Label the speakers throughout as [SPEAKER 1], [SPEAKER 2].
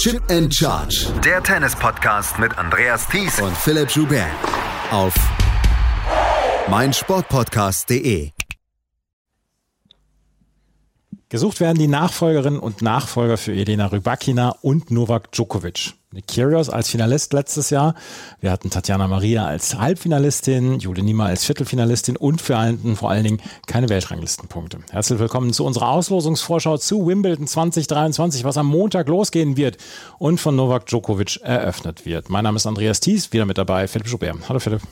[SPEAKER 1] Chip and Charge.
[SPEAKER 2] Der Tennis-Podcast mit Andreas Thies
[SPEAKER 1] und Philipp Joubert. Auf meinsportpodcast.de.
[SPEAKER 3] Gesucht werden die Nachfolgerinnen und Nachfolger für Elena Rybakina und Novak Djokovic. Kyrgios als Finalist letztes Jahr. Wir hatten Tatjana Maria als Halbfinalistin, Jule Niemer als Viertelfinalistin und für allen, vor allen Dingen keine Weltranglistenpunkte. Herzlich willkommen zu unserer Auslosungsvorschau zu Wimbledon 2023, was am Montag losgehen wird und von Novak Djokovic eröffnet wird. Mein Name ist Andreas Thies, wieder mit dabei Philipp Schubert. Hallo Philipp.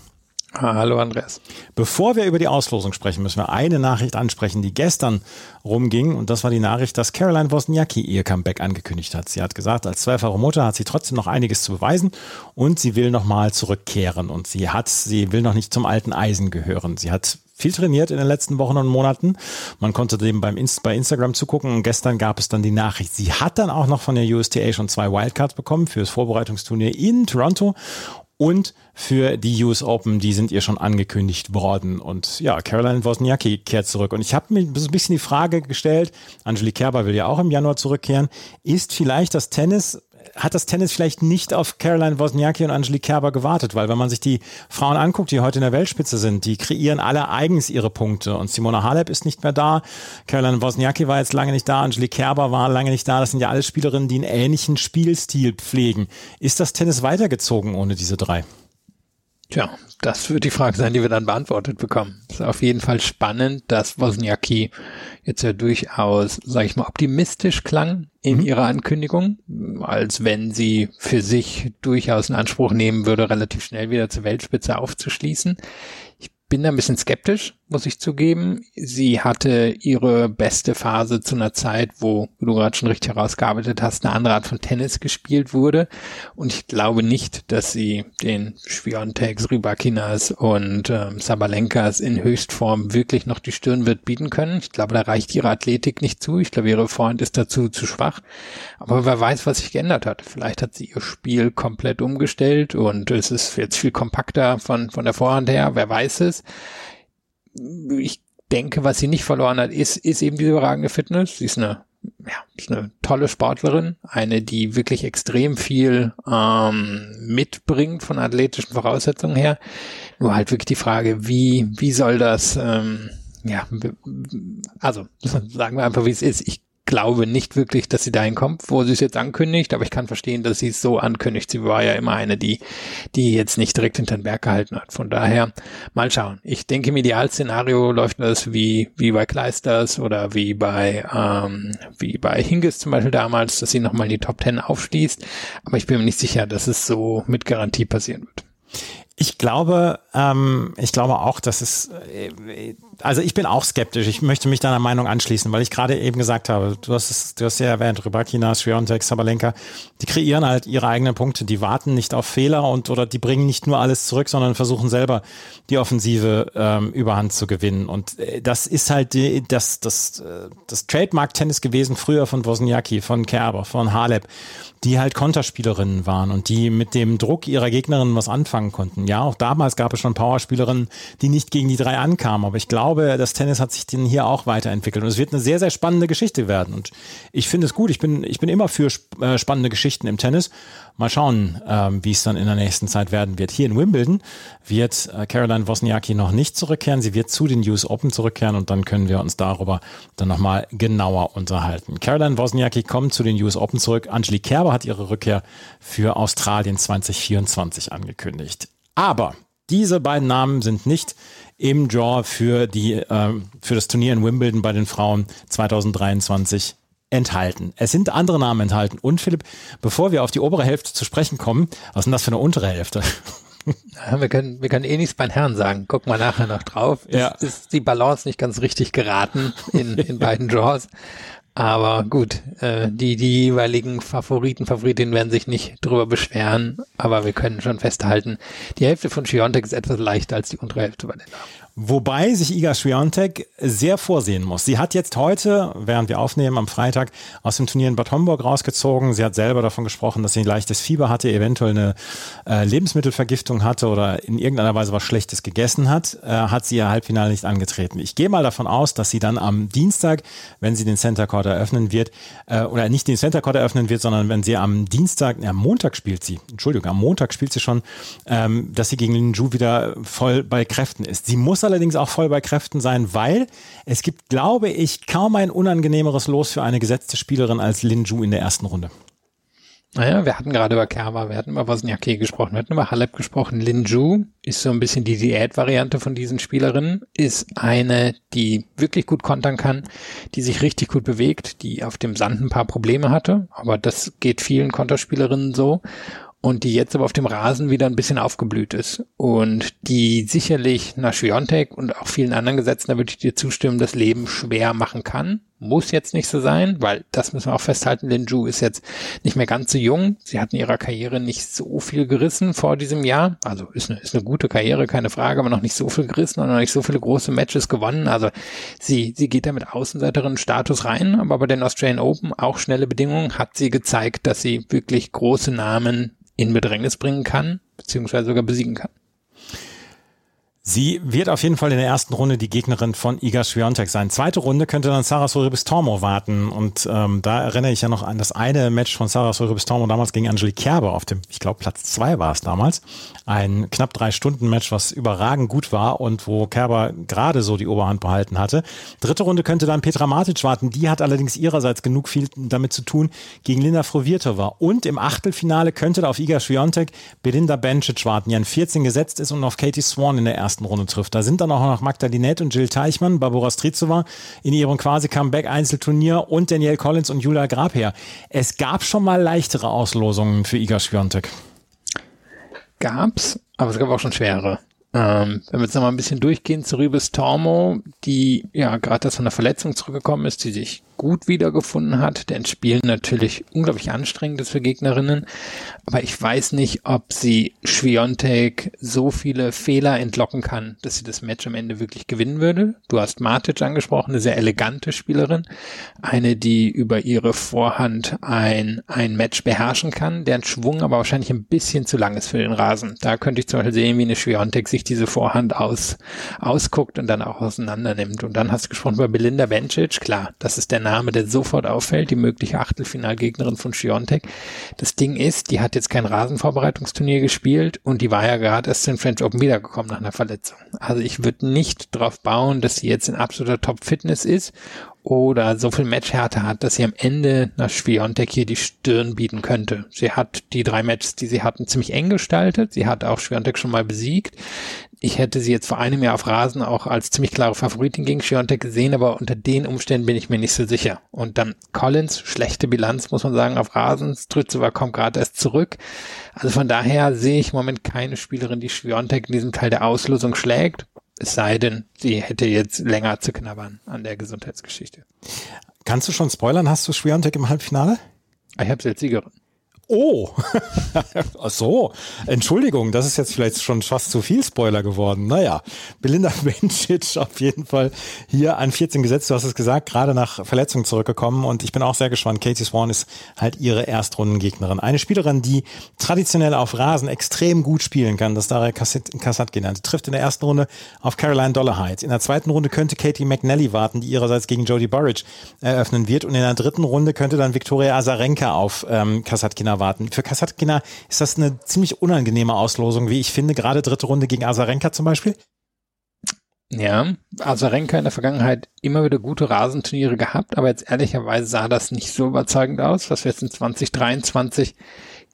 [SPEAKER 4] Hallo Andreas.
[SPEAKER 3] Bevor wir über die Auslosung sprechen, müssen wir eine Nachricht ansprechen, die gestern rumging. Und das war die Nachricht, dass Caroline Wozniacki ihr Comeback angekündigt hat. Sie hat gesagt, als zweifache Mutter hat sie trotzdem noch einiges zu beweisen und sie will nochmal zurückkehren. Und sie hat, sie will noch nicht zum alten Eisen gehören. Sie hat viel trainiert in den letzten Wochen und Monaten. Man konnte dem beim Inst bei Instagram zugucken und gestern gab es dann die Nachricht. Sie hat dann auch noch von der USTA schon zwei Wildcards bekommen für das Vorbereitungsturnier in Toronto und für die US Open, die sind ihr schon angekündigt worden. Und ja, Caroline Wozniacki kehrt zurück. Und ich habe mir so ein bisschen die Frage gestellt, Angelique Kerber will ja auch im Januar zurückkehren, ist vielleicht das Tennis hat das Tennis vielleicht nicht auf Caroline Wozniacki und Angelique Kerber gewartet, weil wenn man sich die Frauen anguckt, die heute in der Weltspitze sind, die kreieren alle eigens ihre Punkte. Und Simona Halep ist nicht mehr da, Caroline Wozniacki war jetzt lange nicht da, Angelique Kerber war lange nicht da, das sind ja alle Spielerinnen, die einen ähnlichen Spielstil pflegen. Ist das Tennis weitergezogen ohne diese drei?
[SPEAKER 4] Tja, das wird die Frage sein, die wir dann beantwortet bekommen. Es ist auf jeden Fall spannend, dass Wozniacki jetzt ja durchaus, sage ich mal, optimistisch klang in mhm. ihrer Ankündigung, als wenn sie für sich durchaus in Anspruch nehmen würde, relativ schnell wieder zur Weltspitze aufzuschließen. Ich bin da ein bisschen skeptisch, muss ich zugeben. Sie hatte ihre beste Phase zu einer Zeit, wo, wie du gerade schon richtig herausgearbeitet hast, eine andere Art von Tennis gespielt wurde. Und ich glaube nicht, dass sie den Schwiontex, Rybakinas und ähm, Sabalenkas in Höchstform wirklich noch die Stirn wird bieten können. Ich glaube, da reicht ihre Athletik nicht zu. Ich glaube, ihre Vorhand ist dazu zu schwach. Aber wer weiß, was sich geändert hat. Vielleicht hat sie ihr Spiel komplett umgestellt und es ist jetzt viel kompakter von, von der Vorhand her. Wer weiß es ich denke, was sie nicht verloren hat, ist, ist eben diese überragende Fitness. Sie ist eine, ja, ist eine tolle Sportlerin, eine, die wirklich extrem viel ähm, mitbringt von athletischen Voraussetzungen her. Nur halt wirklich die Frage, wie, wie soll das, ähm, ja, also sagen wir einfach, wie es ist. Ich glaube nicht wirklich, dass sie dahin kommt, wo sie es jetzt ankündigt, aber ich kann verstehen, dass sie es so ankündigt. Sie war ja immer eine, die, die jetzt nicht direkt hinter den Berg gehalten hat. Von daher mal schauen. Ich denke, im Idealszenario läuft das wie, wie bei Kleisters oder wie bei, ähm, wie bei Hingis zum Beispiel damals, dass sie nochmal in die Top Ten aufschließt. Aber ich bin mir nicht sicher, dass es so mit Garantie passieren wird.
[SPEAKER 3] Ich glaube, ähm, ich glaube auch, dass es, äh, also ich bin auch skeptisch. Ich möchte mich deiner Meinung anschließen, weil ich gerade eben gesagt habe, du hast es, du hast ja erwähnt, Rybakina, Sviontek, Sabalenka, die kreieren halt ihre eigenen Punkte, die warten nicht auf Fehler und oder die bringen nicht nur alles zurück, sondern versuchen selber die Offensive ähm, Überhand zu gewinnen. Und äh, das ist halt die, das, das, äh, das Trademark-Tennis gewesen früher von Wozniacki, von Kerber, von Halep, die halt Konterspielerinnen waren und die mit dem Druck ihrer Gegnerinnen was anfangen konnten. Ja, auch damals gab es schon Powerspielerinnen, die nicht gegen die drei ankamen. Aber ich glaube, das Tennis hat sich denn hier auch weiterentwickelt. Und es wird eine sehr, sehr spannende Geschichte werden. Und ich finde es gut. Ich bin, ich bin immer für äh, spannende Geschichten im Tennis. Mal schauen, ähm, wie es dann in der nächsten Zeit werden wird. Hier in Wimbledon wird äh, Caroline Wozniacki noch nicht zurückkehren. Sie wird zu den US Open zurückkehren und dann können wir uns darüber dann nochmal genauer unterhalten. Caroline Wozniacki kommt zu den US Open zurück. Angelique Kerber hat ihre Rückkehr für Australien 2024 angekündigt. Aber diese beiden Namen sind nicht im Draw für, die, äh, für das Turnier in Wimbledon bei den Frauen 2023 enthalten. Es sind andere Namen enthalten. Und Philipp, bevor wir auf die obere Hälfte zu sprechen kommen, was ist denn das für eine untere Hälfte?
[SPEAKER 4] Ja, wir können, wir können eh nichts beim Herrn sagen. Gucken wir nachher noch drauf. Ja. Ist, ist die Balance nicht ganz richtig geraten in, in beiden Draws. Aber gut, äh, die, die jeweiligen Favoriten, Favoritinnen werden sich nicht drüber beschweren, aber wir können schon festhalten, die Hälfte von Schiontek ist etwas leichter als die untere Hälfte bei den Damen.
[SPEAKER 3] Wobei sich Iga Swiatek sehr vorsehen muss. Sie hat jetzt heute, während wir aufnehmen am Freitag, aus dem Turnier in Bad Homburg rausgezogen. Sie hat selber davon gesprochen, dass sie ein leichtes Fieber hatte, eventuell eine äh, Lebensmittelvergiftung hatte oder in irgendeiner Weise was Schlechtes gegessen hat, äh, hat sie ihr Halbfinale nicht angetreten. Ich gehe mal davon aus, dass sie dann am Dienstag, wenn sie den Center Court eröffnen wird, äh, oder nicht den Center Court eröffnen wird, sondern wenn sie am Dienstag, am Montag spielt sie, Entschuldigung, am Montag spielt sie schon, ähm, dass sie gegen Lin Ju wieder voll bei Kräften ist. Sie muss allerdings auch voll bei Kräften sein, weil es gibt, glaube ich, kaum ein unangenehmeres Los für eine gesetzte Spielerin als Lin Ju in der ersten Runde.
[SPEAKER 4] Naja, wir hatten gerade über Kerber, wir hatten über Wozniacki gesprochen, wir hatten über Halep gesprochen. Linju ist so ein bisschen die Diät-Variante von diesen Spielerinnen, ist eine, die wirklich gut kontern kann, die sich richtig gut bewegt, die auf dem Sand ein paar Probleme hatte, aber das geht vielen Konterspielerinnen so und die jetzt aber auf dem Rasen wieder ein bisschen aufgeblüht ist und die sicherlich nach Schwiontek und auch vielen anderen Gesetzen, da würde ich dir zustimmen, das Leben schwer machen kann. Muss jetzt nicht so sein, weil das müssen wir auch festhalten, Linju ist jetzt nicht mehr ganz so jung. Sie hat in ihrer Karriere nicht so viel gerissen vor diesem Jahr. Also ist eine, ist eine gute Karriere, keine Frage, aber noch nicht so viel gerissen und noch nicht so viele große Matches gewonnen. Also sie, sie geht da mit Außenseiterin-Status rein, aber bei den Australian Open auch schnelle Bedingungen hat sie gezeigt, dass sie wirklich große Namen in Bedrängnis bringen kann, beziehungsweise sogar besiegen kann.
[SPEAKER 3] Sie wird auf jeden Fall in der ersten Runde die Gegnerin von Iga Swiatek sein. Zweite Runde könnte dann Sarah Sorribes Tormo warten. Und ähm, da erinnere ich ja noch an das eine Match von Sarah Sorribes Tormo damals gegen Angelique Kerber auf dem, ich glaube Platz zwei war es damals. Ein knapp drei Stunden Match, was überragend gut war und wo Kerber gerade so die Oberhand behalten hatte. Dritte Runde könnte dann Petra Matic warten. Die hat allerdings ihrerseits genug viel damit zu tun gegen Linda Frovirtova. Und im Achtelfinale könnte da auf Iga Swiatek Belinda Bencic warten, die an 14 gesetzt ist und auf Katie Swan in der ersten ersten Runde trifft. Da sind dann auch noch Magdalinette und Jill Teichmann, Barbara Strizova in ihrem quasi Comeback-Einzelturnier und Danielle Collins und Julia Grabher. Es gab schon mal leichtere Auslosungen für Iga Swiatek.
[SPEAKER 4] Gab's, aber es gab auch schon schwerere. Ähm, wenn wir jetzt nochmal ein bisschen durchgehen zu Rübes Tormo, die ja gerade das von der Verletzung zurückgekommen ist, die sich gut wiedergefunden hat, denn Spielen natürlich unglaublich anstrengend ist für Gegnerinnen. Aber ich weiß nicht, ob sie Schwiontek so viele Fehler entlocken kann, dass sie das Match am Ende wirklich gewinnen würde. Du hast Matic angesprochen, eine sehr elegante Spielerin. Eine, die über ihre Vorhand ein, ein Match beherrschen kann, deren Schwung aber wahrscheinlich ein bisschen zu lang ist für den Rasen. Da könnte ich zum Beispiel sehen, wie eine Schwiontek sich diese Vorhand aus, ausguckt und dann auch auseinander nimmt. Und dann hast du gesprochen über Belinda Bencic. Klar, das ist der Name, der sofort auffällt, die mögliche Achtelfinalgegnerin von Schiontek. Das Ding ist, die hat jetzt kein Rasenvorbereitungsturnier gespielt und die war ja gerade erst in French Open wiedergekommen nach einer Verletzung. Also ich würde nicht darauf bauen, dass sie jetzt in absoluter Top-Fitness ist oder so viel Matchhärte hat, dass sie am Ende nach Schwiontek hier die Stirn bieten könnte. Sie hat die drei Matches, die sie hatten, ziemlich eng gestaltet. Sie hat auch Schwiontek schon mal besiegt ich hätte sie jetzt vor einem Jahr auf Rasen auch als ziemlich klare Favoritin gegen Schiontek gesehen, aber unter den Umständen bin ich mir nicht so sicher. Und dann Collins, schlechte Bilanz, muss man sagen, auf Rasen. Strützewa kommt gerade erst zurück. Also von daher sehe ich im Moment keine Spielerin, die Schiontek in diesem Teil der Auslosung schlägt. Es sei denn, sie hätte jetzt länger zu knabbern an der Gesundheitsgeschichte.
[SPEAKER 3] Kannst du schon spoilern? Hast du Schwiontek im Halbfinale?
[SPEAKER 4] Ich habe sie als Siegerin.
[SPEAKER 3] Oh, ach so, Entschuldigung, das ist jetzt vielleicht schon fast zu viel Spoiler geworden. Naja, Belinda Bencic auf jeden Fall hier an 14 gesetzt, du hast es gesagt, gerade nach Verletzung zurückgekommen und ich bin auch sehr gespannt. Katie Swan ist halt ihre Erstrundengegnerin. Eine Spielerin, die traditionell auf Rasen extrem gut spielen kann, das Daria Kassat genannt, trifft in der ersten Runde auf Caroline Dollarhide. In der zweiten Runde könnte Katie McNally warten, die ihrerseits gegen Jodie Burridge eröffnen wird und in der dritten Runde könnte dann Viktoria Azarenka auf ähm, Kasatkina erwarten. Für Kasatkina ist das eine ziemlich unangenehme Auslosung, wie ich finde, gerade dritte Runde gegen Azarenka zum Beispiel.
[SPEAKER 4] Ja, Azarenka in der Vergangenheit immer wieder gute Rasenturniere gehabt, aber jetzt ehrlicherweise sah das nicht so überzeugend aus, was wir jetzt in 2023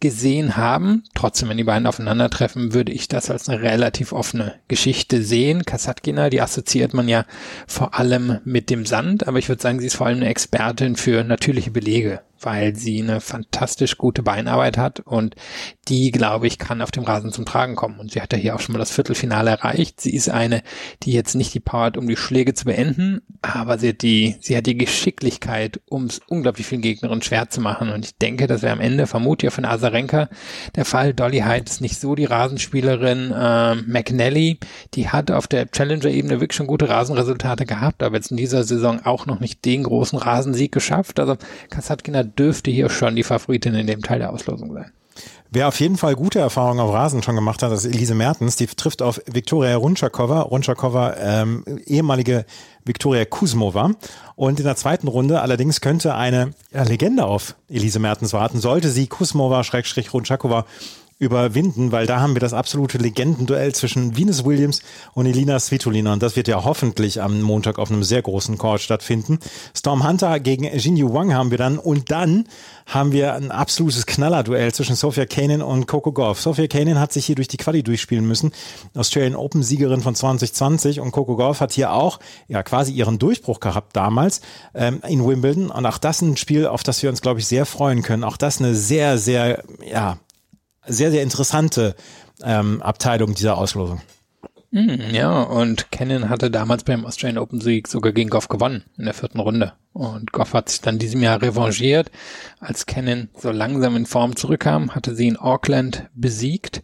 [SPEAKER 4] gesehen haben. Trotzdem, wenn die beiden aufeinandertreffen, würde ich das als eine relativ offene Geschichte sehen. Kasatkina, die assoziiert man ja vor allem mit dem Sand, aber ich würde sagen, sie ist vor allem eine Expertin für natürliche Belege weil sie eine fantastisch gute Beinarbeit hat und die, glaube ich, kann auf dem Rasen zum Tragen kommen. Und sie hat ja hier auch schon mal das Viertelfinale erreicht. Sie ist eine, die jetzt nicht die Power hat, um die Schläge zu beenden, aber sie hat die, sie hat die Geschicklichkeit, um es unglaublich vielen Gegnerinnen schwer zu machen. Und ich denke, das wäre am Ende vermutlich auch von Asarenka der Fall. Dolly Hyde ist nicht so die Rasenspielerin. Äh, McNally, die hat auf der Challenger-Ebene wirklich schon gute Rasenresultate gehabt, aber jetzt in dieser Saison auch noch nicht den großen Rasensieg geschafft. Also Kasatkina dürfte hier schon die Favoritin in dem Teil der Auslosung sein.
[SPEAKER 3] Wer auf jeden Fall gute Erfahrungen auf Rasen schon gemacht hat, das ist Elise Mertens. Die trifft auf Viktoria Runchakova. Runchakova, ähm, ehemalige Viktoria Kuzmova. Und in der zweiten Runde allerdings könnte eine Legende auf Elise Mertens warten. Sollte sie Kuzmova-Runchakova überwinden, weil da haben wir das absolute Legendenduell zwischen Venus Williams und Elina Svitolina und das wird ja hoffentlich am Montag auf einem sehr großen Court stattfinden. Storm Hunter gegen Jinyu Wang haben wir dann und dann haben wir ein absolutes Knallerduell zwischen Sophia Kanin und Coco Golf. Sophia Kanin hat sich hier durch die Quali durchspielen müssen, Australian Open Siegerin von 2020 und Coco Golf hat hier auch ja quasi ihren Durchbruch gehabt damals ähm, in Wimbledon und auch das ein Spiel, auf das wir uns glaube ich sehr freuen können. Auch das eine sehr sehr ja sehr, sehr interessante ähm, Abteilung dieser Auslosung.
[SPEAKER 4] Mm, ja, und Cannon hatte damals beim Australian Open Sieg sogar gegen Goff gewonnen in der vierten Runde. Und Goff hat sich dann diesem Jahr revanchiert. Als Cannon so langsam in Form zurückkam, hatte sie in Auckland besiegt.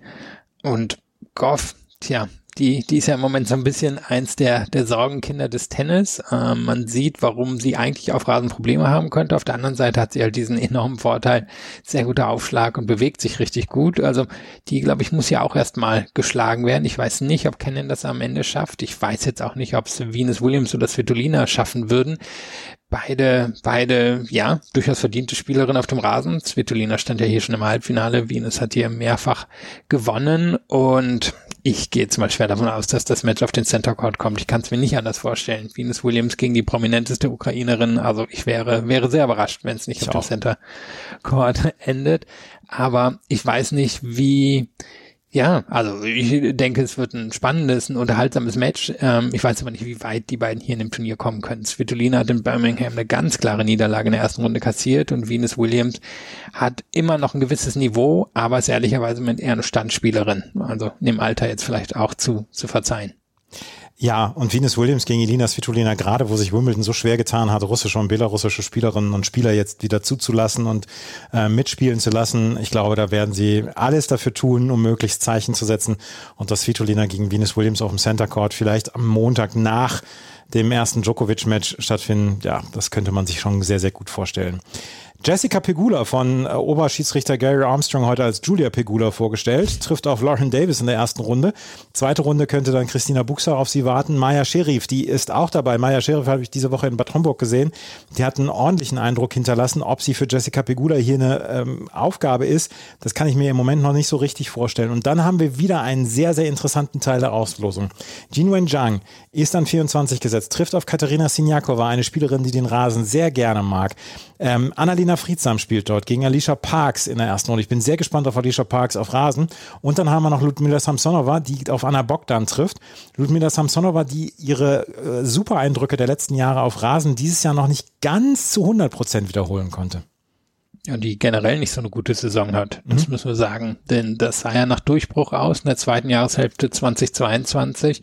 [SPEAKER 4] Und Goff, tja, die, die ist ja im Moment so ein bisschen eins der, der Sorgenkinder des Tennis. Ähm, man sieht, warum sie eigentlich auf Rasen Probleme haben könnte. Auf der anderen Seite hat sie halt diesen enormen Vorteil, sehr guter Aufschlag und bewegt sich richtig gut. Also die, glaube ich, muss ja auch erstmal geschlagen werden. Ich weiß nicht, ob Kennen das am Ende schafft. Ich weiß jetzt auch nicht, ob es Venus Williams oder Svitolina schaffen würden. Beide, beide, ja, durchaus verdiente Spielerin auf dem Rasen. Svitolina stand ja hier schon im Halbfinale. Venus hat hier mehrfach gewonnen und ich gehe jetzt mal schwer davon aus, dass das Match auf den Center Court kommt. Ich kann es mir nicht anders vorstellen. Venus Williams gegen die prominenteste Ukrainerin. Also ich wäre, wäre sehr überrascht, wenn es nicht ich auf auch. dem Center Court endet. Aber ich weiß nicht, wie, ja, also ich denke, es wird ein spannendes, ein unterhaltsames Match. Ähm, ich weiß aber nicht, wie weit die beiden hier in dem Turnier kommen können. Svitolina hat in Birmingham eine ganz klare Niederlage in der ersten Runde kassiert und Venus Williams hat immer noch ein gewisses Niveau, aber ist ehrlicherweise mit eher eine Standspielerin. Also in dem Alter jetzt vielleicht auch zu, zu verzeihen.
[SPEAKER 3] Ja, und Venus Williams gegen Elina Svitolina, gerade wo sich Wimbledon so schwer getan hat, russische und belarussische Spielerinnen und Spieler jetzt wieder zuzulassen und äh, mitspielen zu lassen. Ich glaube, da werden sie alles dafür tun, um möglichst Zeichen zu setzen und dass Svitolina gegen Venus Williams auf dem Center Court vielleicht am Montag nach dem ersten Djokovic-Match stattfinden. Ja, das könnte man sich schon sehr, sehr gut vorstellen. Jessica Pegula von äh, Oberschiedsrichter Gary Armstrong heute als Julia Pegula vorgestellt, trifft auf Lauren Davis in der ersten Runde. Zweite Runde könnte dann Christina Buchser auf sie warten. Maya Sherif, die ist auch dabei. Maya Sherif habe ich diese Woche in Bad Homburg gesehen. Die hat einen ordentlichen Eindruck hinterlassen. Ob sie für Jessica Pegula hier eine ähm, Aufgabe ist, das kann ich mir im Moment noch nicht so richtig vorstellen. Und dann haben wir wieder einen sehr, sehr interessanten Teil der Auslosung. Jinwen Zhang ist an 24 gesetzt, trifft auf Katharina Sinjakova, eine Spielerin, die den Rasen sehr gerne mag. Ähm, Annalena Friedsam spielt dort gegen Alicia Parks in der ersten Runde. Ich bin sehr gespannt auf Alicia Parks auf Rasen. Und dann haben wir noch Ludmila Samsonova, die auf Anna Bogdan trifft. Ludmila Samsonova, die ihre äh, super Eindrücke der letzten Jahre auf Rasen dieses Jahr noch nicht ganz zu 100 Prozent wiederholen konnte.
[SPEAKER 4] Ja, die generell nicht so eine gute Saison hat. Das mhm. müssen wir sagen. Denn das sah ja nach Durchbruch aus in der zweiten Jahreshälfte 2022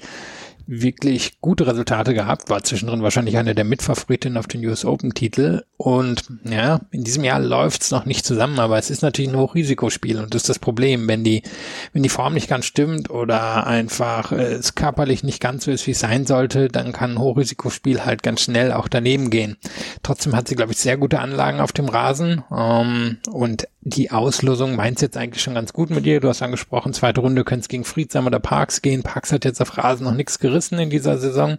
[SPEAKER 4] wirklich gute Resultate gehabt, war zwischendrin wahrscheinlich einer der Mitfavoriten auf den US Open Titel und ja, in diesem Jahr läuft's noch nicht zusammen, aber es ist natürlich ein Hochrisikospiel und das ist das Problem, wenn die, wenn die Form nicht ganz stimmt oder einfach äh, es körperlich nicht ganz so ist, wie es sein sollte, dann kann ein Hochrisikospiel halt ganz schnell auch daneben gehen. Trotzdem hat sie, glaube ich, sehr gute Anlagen auf dem Rasen ähm, und die Auslosung meint jetzt eigentlich schon ganz gut mit ihr. Du hast angesprochen, zweite Runde könnte es gegen Friedsam oder Parks gehen. Parks hat jetzt auf Rasen noch nichts gerissen in dieser Saison.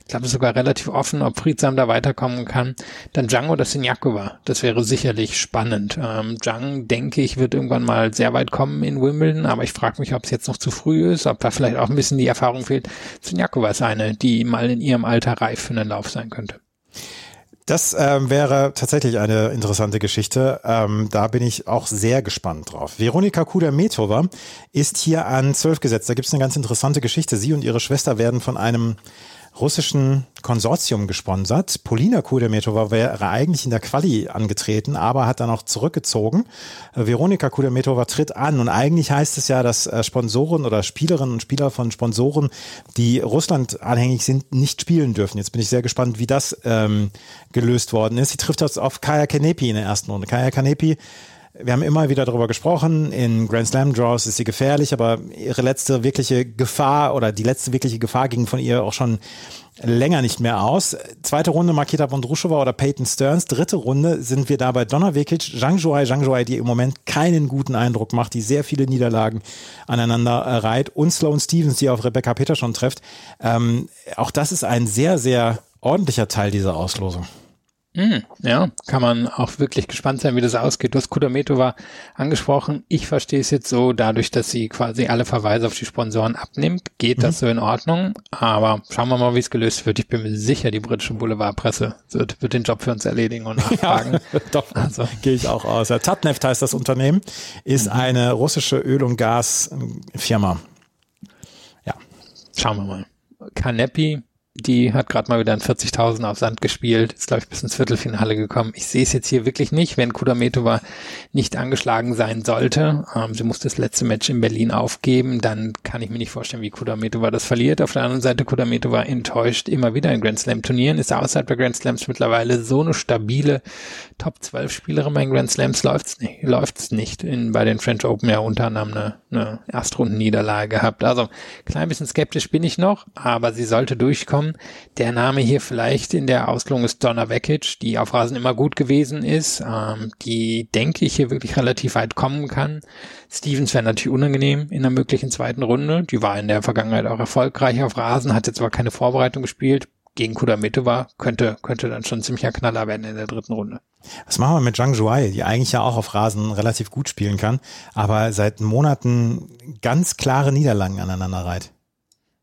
[SPEAKER 4] Ich glaube, sogar relativ offen, ob Friedsam da weiterkommen kann. Dann Django oder Sinjakova. Das wäre sicherlich spannend. Ähm, Djang, denke ich, wird irgendwann mal sehr weit kommen in Wimbledon, aber ich frage mich, ob es jetzt noch zu früh ist, ob da vielleicht auch ein bisschen die Erfahrung fehlt. Sinjakova ist eine, die mal in ihrem Alter reif für einen Lauf sein könnte.
[SPEAKER 3] Das ähm, wäre tatsächlich eine interessante Geschichte. Ähm, da bin ich auch sehr gespannt drauf. Veronika Kuder-Metova ist hier an zwölf gesetzt. Da gibt es eine ganz interessante Geschichte. Sie und ihre Schwester werden von einem russischen Konsortium gesponsert. Polina Kudermetova wäre eigentlich in der Quali angetreten, aber hat dann auch zurückgezogen. Äh, Veronika Kudermetova tritt an und eigentlich heißt es ja, dass äh, Sponsoren oder Spielerinnen und Spieler von Sponsoren, die Russland anhängig sind, nicht spielen dürfen. Jetzt bin ich sehr gespannt, wie das ähm, gelöst worden ist. Sie trifft jetzt auf Kaya Kanepi in der ersten Runde. Kaya Kanepi wir haben immer wieder darüber gesprochen, in Grand Slam Draws ist sie gefährlich, aber ihre letzte wirkliche Gefahr oder die letzte wirkliche Gefahr ging von ihr auch schon länger nicht mehr aus. Zweite Runde Maketa Vondrushova oder Peyton Stearns. Dritte Runde sind wir da bei Donna Vekic, Zhang Zhuai, Zhang Zhuai, die im Moment keinen guten Eindruck macht, die sehr viele Niederlagen aneinander reiht und Sloane Stevens, die auf Rebecca Peterson trifft. Ähm, auch das ist ein sehr, sehr ordentlicher Teil dieser Auslosung.
[SPEAKER 4] Mm, ja, kann man auch wirklich gespannt sein, wie das ausgeht. Du hast Kudametova angesprochen. Ich verstehe es jetzt so, dadurch, dass sie quasi alle Verweise auf die Sponsoren abnimmt, geht mhm. das so in Ordnung. Aber schauen wir mal, wie es gelöst wird. Ich bin mir sicher, die britische Boulevardpresse wird, wird den Job für uns erledigen und nachfragen.
[SPEAKER 3] Ja, doch, also. gehe ich auch aus. Ja, Tatneft heißt das Unternehmen, ist mhm. eine russische Öl- und Gasfirma.
[SPEAKER 4] Ja. Schauen wir mal. Kanepi die hat gerade mal wieder ein 40.000 auf Sand gespielt, ist glaube ich bis ins Viertelfinale gekommen. Ich sehe es jetzt hier wirklich nicht, wenn Kudametova nicht angeschlagen sein sollte. Ähm, sie muss das letzte Match in Berlin aufgeben, dann kann ich mir nicht vorstellen, wie Kudametova das verliert. Auf der anderen Seite Kudametova enttäuscht immer wieder in Grand Slam Turnieren, ist außerhalb der Grand Slams mittlerweile so eine stabile Top 12 Spielerin bei den Grand Slams läuft's nicht, läuft's nicht. In, bei den French Open ja unter anderem eine, eine Erstrundenniederlage gehabt. Also klein bisschen skeptisch bin ich noch, aber sie sollte durchkommen Der Name hier vielleicht in der Auslung ist Donna Vekic, die auf Rasen immer gut gewesen ist, ähm, die denke ich hier wirklich relativ weit kommen kann. Stevens wäre natürlich unangenehm in der möglichen zweiten Runde. Die war in der Vergangenheit auch erfolgreich auf Rasen, hat jetzt aber keine Vorbereitung gespielt. Gegen Kudametova könnte, könnte dann schon ziemlicher Knaller werden in der dritten Runde.
[SPEAKER 3] Was machen wir mit Zhang Zhuai, die eigentlich ja auch auf Rasen relativ gut spielen kann, aber seit Monaten ganz klare Niederlagen aneinander reiht?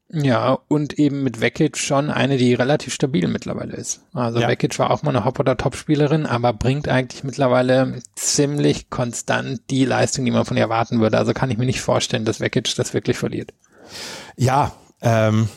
[SPEAKER 4] Ja, und eben mit Vekic schon eine, die relativ stabil mittlerweile ist. Also ja. Vekic war auch mal eine Hop- oder Top-Spielerin, aber bringt eigentlich mittlerweile ziemlich konstant die Leistung, die man von ihr erwarten würde. Also kann ich mir nicht vorstellen, dass Vekic das wirklich verliert.
[SPEAKER 3] Ja, ähm,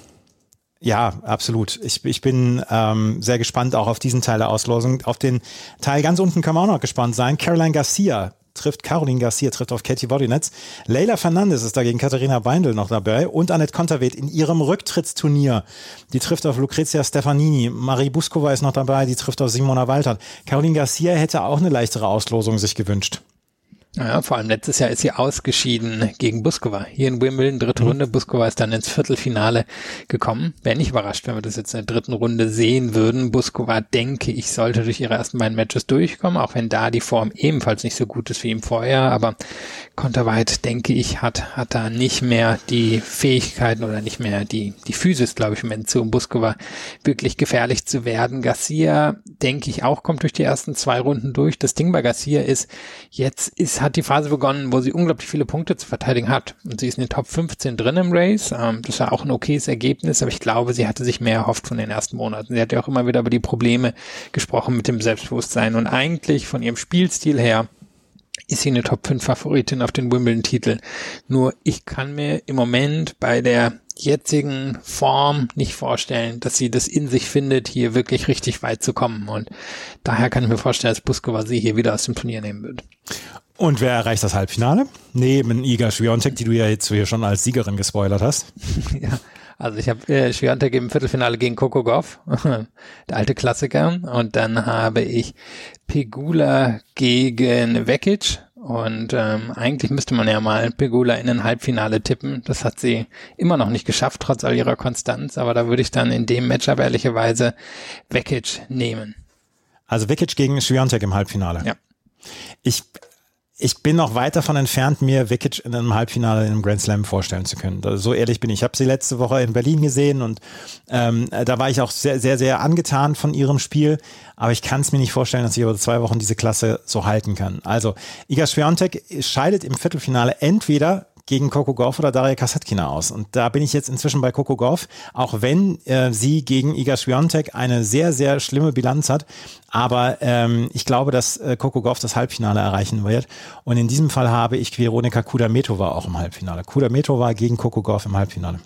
[SPEAKER 3] ja, absolut. Ich, ich bin ähm, sehr gespannt auch auf diesen Teil der Auslosung. Auf den Teil ganz unten kann man auch noch gespannt sein. Caroline Garcia trifft Caroline Garcia, trifft auf Katie Wodinetz. Leila Fernandes ist dagegen Katharina Beindl noch dabei und Annette Konterweht in ihrem Rücktrittsturnier. Die trifft auf Lucrezia Stefanini. Marie Buskova ist noch dabei, die trifft auf Simona Waltert. Caroline Garcia hätte auch eine leichtere Auslosung sich gewünscht.
[SPEAKER 4] Ja, vor allem letztes Jahr ist sie ausgeschieden gegen Buskova. Hier in Wimbledon, dritte mhm. Runde. Buskova ist dann ins Viertelfinale gekommen. Wäre nicht überrascht, wenn wir das jetzt in der dritten Runde sehen würden. Buskova, denke ich, sollte durch ihre ersten beiden Matches durchkommen, auch wenn da die Form ebenfalls nicht so gut ist wie im Vorjahr. Aber Konterweit, denke ich, hat, hat da nicht mehr die Fähigkeiten oder nicht mehr die, die Physis, glaube ich, im Moment zu, um Buskova wirklich gefährlich zu werden. Garcia, denke ich, auch kommt durch die ersten zwei Runden durch. Das Ding bei Garcia ist, jetzt ist, hat die Phase begonnen, wo sie unglaublich viele Punkte zu verteidigen hat. Und sie ist in den Top 15 drin im Race. Ähm, das war auch ein okayes Ergebnis, aber ich glaube, sie hatte sich mehr erhofft von den ersten Monaten. Sie hat ja auch immer wieder über die Probleme gesprochen mit dem Selbstbewusstsein und eigentlich von ihrem Spielstil her ist sie eine Top 5 Favoritin auf den Wimbledon-Titel. Nur ich kann mir im Moment bei der jetzigen Form nicht vorstellen, dass sie das in sich findet, hier wirklich richtig weit zu kommen. Und daher kann ich mir vorstellen, dass Buskova sie hier wieder aus dem Turnier nehmen wird.
[SPEAKER 3] Und wer erreicht das Halbfinale? Neben Iga Swiatek, die du ja jetzt hier schon als Siegerin gespoilert hast.
[SPEAKER 4] ja, also ich habe äh, Swiatek im Viertelfinale gegen Coco Goff, der alte Klassiker. Und dann habe ich Pegula gegen Vekic. Und ähm, eigentlich müsste man ja mal Pegula in ein Halbfinale tippen. Das hat sie immer noch nicht geschafft, trotz all ihrer Konstanz. Aber da würde ich dann in dem Matchup ehrlicherweise Vekic nehmen.
[SPEAKER 3] Also Vekic gegen Swiatek im Halbfinale.
[SPEAKER 4] Ja.
[SPEAKER 3] Ich ich bin noch weit davon entfernt, mir Vikic in einem Halbfinale in einem Grand Slam vorstellen zu können. So ehrlich bin ich. Ich habe sie letzte Woche in Berlin gesehen und ähm, da war ich auch sehr, sehr, sehr angetan von ihrem Spiel. Aber ich kann es mir nicht vorstellen, dass sie über zwei Wochen diese Klasse so halten kann. Also Iga Swiatek scheidet im Viertelfinale entweder gegen Coco Golf oder Daria Kasatkina aus. Und da bin ich jetzt inzwischen bei Coco Golf, auch wenn äh, sie gegen Iga Swiatek eine sehr, sehr schlimme Bilanz hat. Aber ähm, ich glaube, dass äh, Coco Golf das Halbfinale erreichen wird. Und in diesem Fall habe ich Veronika Kudametova auch im Halbfinale. Kudametova gegen Coco Golf im Halbfinale.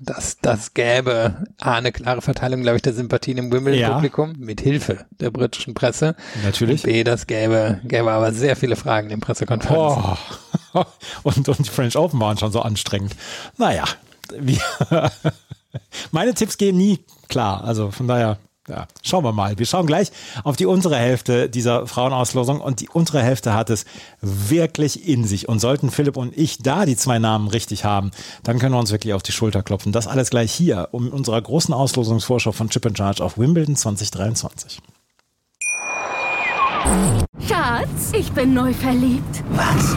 [SPEAKER 4] Das, das gäbe eine klare Verteilung, glaube ich, der Sympathien im Wimbledon-Publikum ja. mit Hilfe der britischen Presse.
[SPEAKER 3] Natürlich.
[SPEAKER 4] Und B, das gäbe, gäbe aber sehr viele Fragen in Pressekonferenzen.
[SPEAKER 3] Oh. Und, und die French Open waren schon so anstrengend. Naja, wie, meine Tipps gehen nie klar. Also von daher Ja, schauen wir mal. Wir schauen gleich auf die untere Hälfte dieser Frauenauslosung und die untere Hälfte hat es wirklich in sich. Und sollten Philipp und ich da die zwei Namen richtig haben, dann können wir uns wirklich auf die Schulter klopfen. Das alles gleich hier um unserer großen Auslosungsvorschau von Chip and Charge auf Wimbledon 2023.
[SPEAKER 5] Schatz, ich bin neu verliebt.
[SPEAKER 6] Was?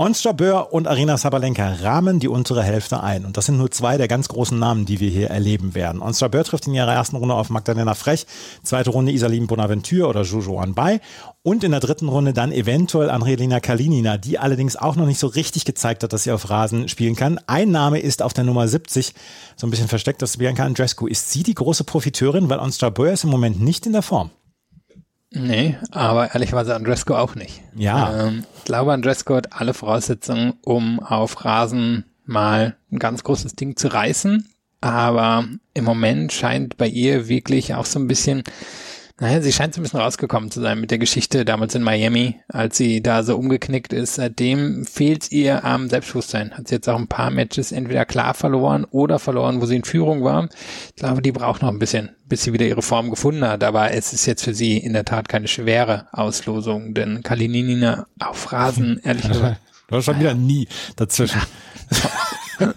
[SPEAKER 3] Onstra Böhr und Arina Sabalenka rahmen die untere Hälfte ein. Und das sind nur zwei der ganz großen Namen, die wir hier erleben werden. Onstra Böhr trifft in ihrer ersten Runde auf Magdalena Frech, zweite Runde Isaline Bonaventure oder Jojo Anbay und in der dritten Runde dann eventuell Angelina Kalinina, die allerdings auch noch nicht so richtig gezeigt hat, dass sie auf Rasen spielen kann. Ein Name ist auf der Nummer 70 so ein bisschen versteckt, das ist Bianca Andrescu. Ist sie die große Profiteurin, weil Onstra Böhr ist im Moment nicht in der Form?
[SPEAKER 4] Nee, aber ehrlicherweise Andresco auch nicht.
[SPEAKER 3] Ja.
[SPEAKER 4] Ähm, ich glaube, Andresco hat alle Voraussetzungen, um auf Rasen mal ein ganz großes Ding zu reißen. Aber im Moment scheint bei ihr wirklich auch so ein bisschen naja, sie scheint so ein bisschen rausgekommen zu sein mit der Geschichte damals in Miami, als sie da so umgeknickt ist. Seitdem fehlt ihr am Selbstbewusstsein. Hat sie jetzt auch ein paar Matches entweder klar verloren oder verloren, wo sie in Führung war. Ich glaube, die braucht noch ein bisschen, bis sie wieder ihre Form gefunden hat. Aber es ist jetzt für sie in der Tat keine schwere Auslosung, denn Kalinina auf Rasen, ehrlich gesagt.
[SPEAKER 3] Du hast schon wieder nie dazwischen.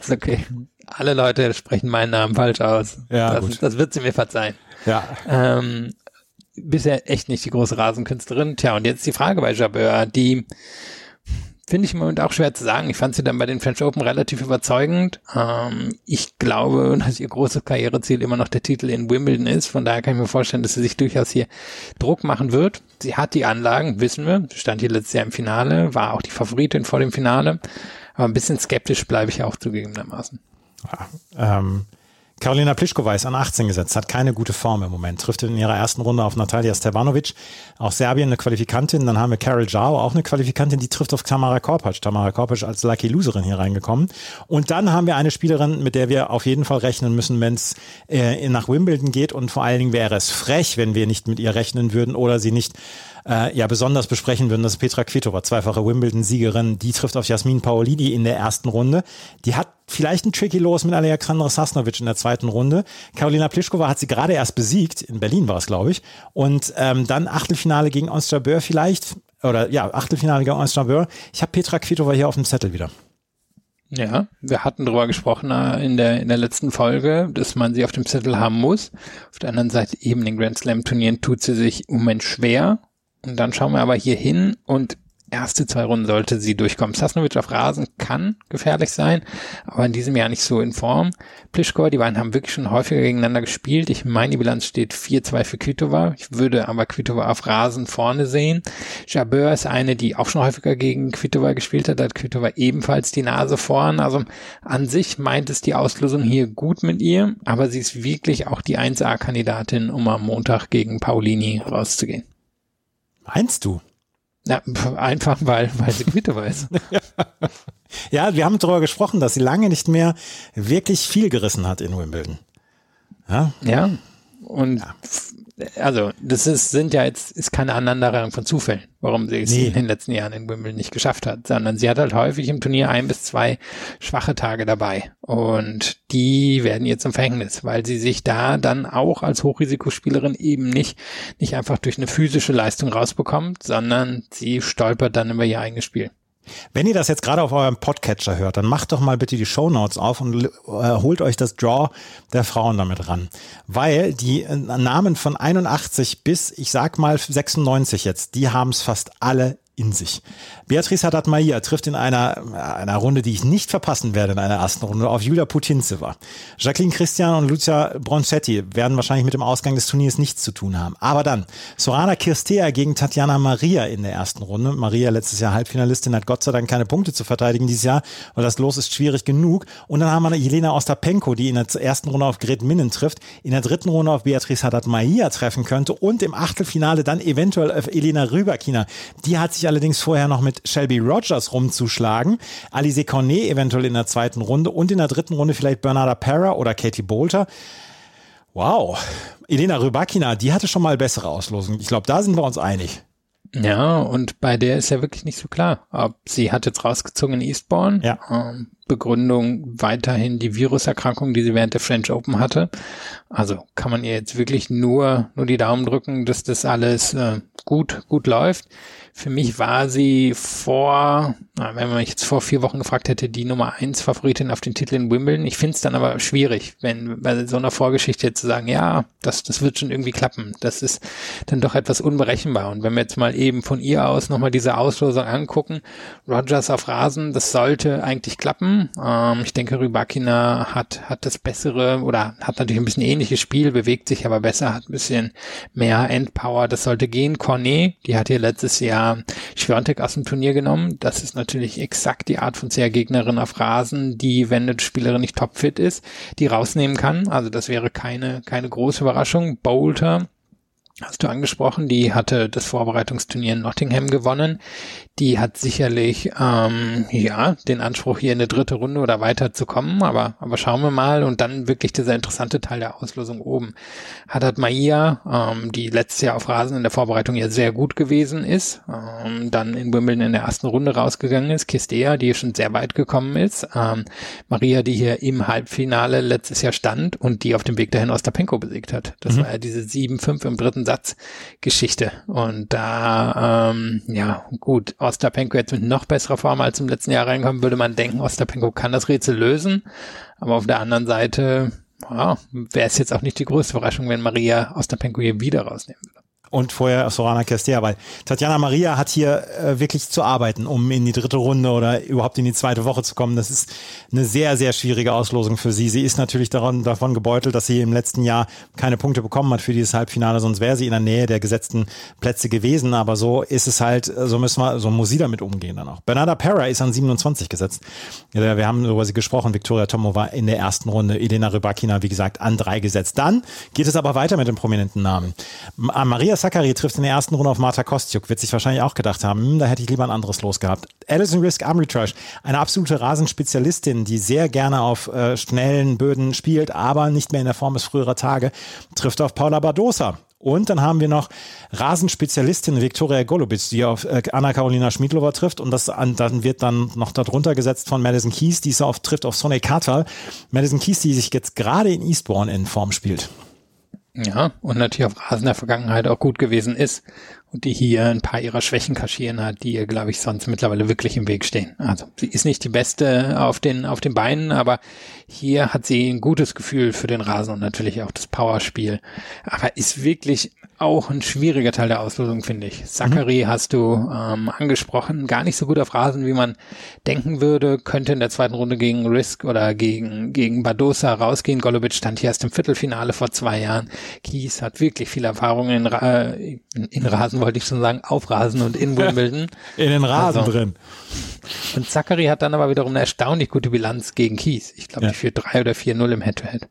[SPEAKER 4] ist okay. Alle Leute sprechen meinen Namen falsch aus.
[SPEAKER 3] Ja,
[SPEAKER 4] das,
[SPEAKER 3] gut.
[SPEAKER 4] das wird sie mir verzeihen.
[SPEAKER 3] Ja.
[SPEAKER 4] Ähm, bisher echt nicht die große Rasenkünstlerin. Tja, und jetzt die Frage bei Jabeur, die finde ich im Moment auch schwer zu sagen. Ich fand sie dann bei den French Open relativ überzeugend. Ähm, ich glaube, dass ihr großes Karriereziel immer noch der Titel in Wimbledon ist. Von daher kann ich mir vorstellen, dass sie sich durchaus hier Druck machen wird. Sie hat die Anlagen, wissen wir. Sie stand hier letztes Jahr im Finale, war auch die Favoritin vor dem Finale. Aber ein bisschen skeptisch bleibe ich auch zugegebenermaßen.
[SPEAKER 3] Ähm, Karolina Pliskova ist an 18 gesetzt, hat keine gute Form im Moment, trifft in ihrer ersten Runde auf Natalia Stevanovic, auch Serbien eine Qualifikantin, dann haben wir Carol Jao, auch eine Qualifikantin, die trifft auf Tamara Korpac, Tamara Korpac als Lucky Loserin hier reingekommen. Und dann haben wir eine Spielerin, mit der wir auf jeden Fall rechnen müssen, wenn es äh, nach Wimbledon geht. Und vor allen Dingen wäre es frech, wenn wir nicht mit ihr rechnen würden oder sie nicht äh, ja besonders besprechen würden, das ist Petra Kvitova, zweifache Wimbledon-Siegerin, die trifft auf Jasmin Paolini in der ersten Runde. Die hat vielleicht ein tricky Los mit Alexandra Sasnovic in der zweiten Runde. Karolina Pliskova hat sie gerade erst besiegt, in Berlin war es, glaube ich. Und ähm, dann Achtelfinale gegen Onstra Böhr vielleicht, oder ja, Achtelfinale gegen Onstra Böhr. Ich habe Petra Kvitova hier auf dem Zettel wieder.
[SPEAKER 4] Ja, wir hatten darüber gesprochen äh, in der, in der letzten Folge, dass man sie auf dem Zettel haben muss. Auf der anderen Seite eben in Grand Slam Turnieren tut sie sich im Moment schwer. Und dann schauen wir aber hier hin und erste zwei Runden sollte sie durchkommen. Sasnovic auf Rasen kann gefährlich sein, aber in diesem Jahr nicht so in Form. Pliskova, die beiden haben wirklich schon häufiger gegeneinander gespielt. Ich meine, die Bilanz steht 4-2 für Kvitova. Ich würde aber Kvitova auf Rasen vorne sehen. Jabeur ist eine, die auch schon häufiger gegen Kvitova gespielt hat. Da hat Kvitova ebenfalls die Nase vorn. Also an sich meint es die Auslosung hier gut mit ihr, aber sie ist wirklich auch die 1A-Kandidatin, um am Montag gegen Paulini rauszugehen.
[SPEAKER 3] Meinst du?
[SPEAKER 4] Ja, einfach weil, weil sie Kvitova ist.
[SPEAKER 3] Ja, wir haben darüber gesprochen, dass sie lange nicht mehr wirklich viel gerissen hat in Wimbledon. Ja,
[SPEAKER 4] Ja. Und also das ist, sind ja jetzt, ist keine Aneinanderreihung von Zufällen, warum sie es
[SPEAKER 3] Nee.
[SPEAKER 4] in den letzten Jahren in Wimbledon nicht geschafft hat, sondern sie hat halt häufig im Turnier ein bis zwei schwache Tage dabei. Und die werden ihr zum Verhängnis, weil sie sich da dann auch als Hochrisikospielerin eben nicht, nicht einfach durch eine physische Leistung rausbekommt, sondern sie stolpert dann über ihr eigenes Spiel.
[SPEAKER 3] Wenn ihr das jetzt gerade auf eurem Podcatcher hört, dann macht doch mal bitte die Shownotes auf und äh, holt euch das Draw der Frauen damit ran. Weil die äh, Namen von 81 bis, ich sag mal 96 jetzt, die haben es fast alle in sich. Beatrice Haddad-Maia trifft in einer, einer Runde, die ich nicht verpassen werde in einer ersten Runde, auf Julia Putintseva. Jacqueline Christian und Lucia Bronchetti werden wahrscheinlich mit dem Ausgang des Turniers nichts zu tun haben. Aber dann Sorana Kirstea gegen Tatjana Maria in der ersten Runde. Maria letztes Jahr Halbfinalistin hat Gott sei Dank keine Punkte zu verteidigen dieses Jahr, weil das Los ist schwierig genug. Und dann haben wir Jelena Ostapenko, die in der ersten Runde auf Gret Minnen trifft, in der dritten Runde auf Beatrice Haddad-Maia treffen könnte und im Achtelfinale dann eventuell auf Elena Rybakina. Die hat sich allerdings vorher noch mit Shelby Rogers rumzuschlagen. Alice Cornet eventuell in der zweiten Runde und in der dritten Runde vielleicht Bernarda Parra oder Katie Bolter. Wow. Elena Rybakina, die hatte schon mal bessere Auslosungen. Ich glaube, da sind wir uns einig.
[SPEAKER 4] Ja, und bei der ist ja wirklich nicht so klar, ob sie hat jetzt rausgezogen in Eastbourne.
[SPEAKER 3] Ja.
[SPEAKER 4] Ähm, Begründung weiterhin die Viruserkrankung, die sie während der French Open hatte. Also kann man ihr jetzt wirklich nur, nur die Daumen drücken, dass das alles äh, gut, gut läuft. Für mich war sie vor, wenn man mich jetzt vor vier Wochen gefragt hätte, die Nummer eins Favoritin auf den Titel in Wimbledon. Ich finde es dann aber schwierig, wenn bei so einer Vorgeschichte zu sagen, ja, das, das wird schon irgendwie klappen. Das ist dann doch etwas unberechenbar. Und wenn wir jetzt mal eben von ihr aus nochmal diese Auslosung angucken, Rogers auf Rasen, das sollte eigentlich klappen. Ähm, ich denke, Rybakina hat, hat das bessere oder hat natürlich ein bisschen ähnliches Spiel, bewegt sich aber besser, hat ein bisschen mehr Endpower. Das sollte gehen. Cornet, die hat hier letztes Jahr Schwiontek aus dem Turnier genommen. Das ist natürlich exakt die Art von CR-Gegnerin auf Rasen, die, wenn eine Spielerin nicht topfit ist, die rausnehmen kann. Also das wäre keine, keine große Überraschung. Bolter, hast du angesprochen, die hatte das Vorbereitungsturnier in Nottingham gewonnen. Die hat sicherlich ähm, ja den Anspruch, hier in eine dritte Runde oder weiter zu kommen, aber, aber schauen wir mal. Und dann wirklich dieser interessante Teil der Auslosung oben. Haddad Maia, ähm, die letztes Jahr auf Rasen in der Vorbereitung ja sehr gut gewesen ist, ähm, dann in Wimbledon in der ersten Runde rausgegangen ist. Kistea, die schon sehr weit gekommen ist. Ähm, Maria, die hier im Halbfinale letztes Jahr stand und die auf dem Weg dahin Ostapenko besiegt hat. Das
[SPEAKER 3] Mhm.
[SPEAKER 4] war ja diese 7-5 im dritten Satz Geschichte. Und da, ähm, ja, gut, Ostapenko jetzt mit noch besserer Form als im letzten Jahr reinkommen, würde man denken, Ostapenko kann das Rätsel lösen. Aber auf der anderen Seite, ja, wäre es jetzt auch nicht die größte Überraschung, wenn Maria Ostapenko hier wieder rausnehmen würde.
[SPEAKER 3] Und vorher Sorana Kestea, weil Tatjana Maria hat hier äh, wirklich zu arbeiten, um in die dritte Runde oder überhaupt in die zweite Woche zu kommen. Das ist eine sehr, sehr schwierige Auslosung für sie. Sie ist natürlich daran, davon gebeutelt, dass sie im letzten Jahr keine Punkte bekommen hat für dieses Halbfinale, sonst wäre sie in der Nähe der gesetzten Plätze gewesen. Aber so ist es halt, so müssen wir, so muss sie damit umgehen dann auch. Bernarda Parra ist an 27 gesetzt. Wir haben über sie gesprochen. Viktoria Tomova in der ersten Runde. Elena Rybakina, wie gesagt, an drei gesetzt. Dann geht es aber weiter mit dem prominenten Namen. Ma- Maria Sakkari trifft in der ersten Runde auf Marta Kostjuk. Wird sich wahrscheinlich auch gedacht haben, hm, da hätte ich lieber ein anderes Los gehabt. Alison Risk Armitage, eine absolute Rasenspezialistin, die sehr gerne auf äh, schnellen Böden spielt, aber nicht mehr in der Form des früherer Tage, trifft auf Paula Badosa. Und dann haben wir noch Rasenspezialistin Viktoria Golubitz, die auf äh, Anna-Karolina Schmidlova trifft. Und das an, dann wird dann noch darunter gesetzt von Madison Keys, die es auf, trifft auf Sonny Kartal. Madison Keys, die sich jetzt gerade in Eastbourne in Form spielt.
[SPEAKER 4] Ja, und natürlich auf Rasen der Vergangenheit auch gut gewesen ist und die hier ein paar ihrer Schwächen kaschieren hat, die ihr, glaube ich, sonst mittlerweile wirklich im Weg stehen. Also sie ist nicht die Beste auf den, auf den Beinen, aber hier hat sie ein gutes Gefühl für den Rasen und natürlich auch das Powerspiel. Aber ist wirklich auch ein schwieriger Teil der Auslosung, finde ich. Zachary hast du ähm, angesprochen, gar nicht so gut auf Rasen, wie man denken würde, könnte in der zweiten Runde gegen Risk oder gegen, gegen Badosa rausgehen. Golubic stand hier erst im Viertelfinale vor zwei Jahren. Kies hat wirklich viel Erfahrung in, Ra in, in Rasen, wollte ich schon sagen, auf Rasen und in Wimbledon.
[SPEAKER 3] In den Rasen
[SPEAKER 4] Also,
[SPEAKER 3] drin.
[SPEAKER 4] Und Zachary hat dann aber wiederum eine erstaunlich gute Bilanz gegen Kies. Ich glaube,
[SPEAKER 3] Ja.
[SPEAKER 4] die führt 3 oder 4-0 im Head-to-Head.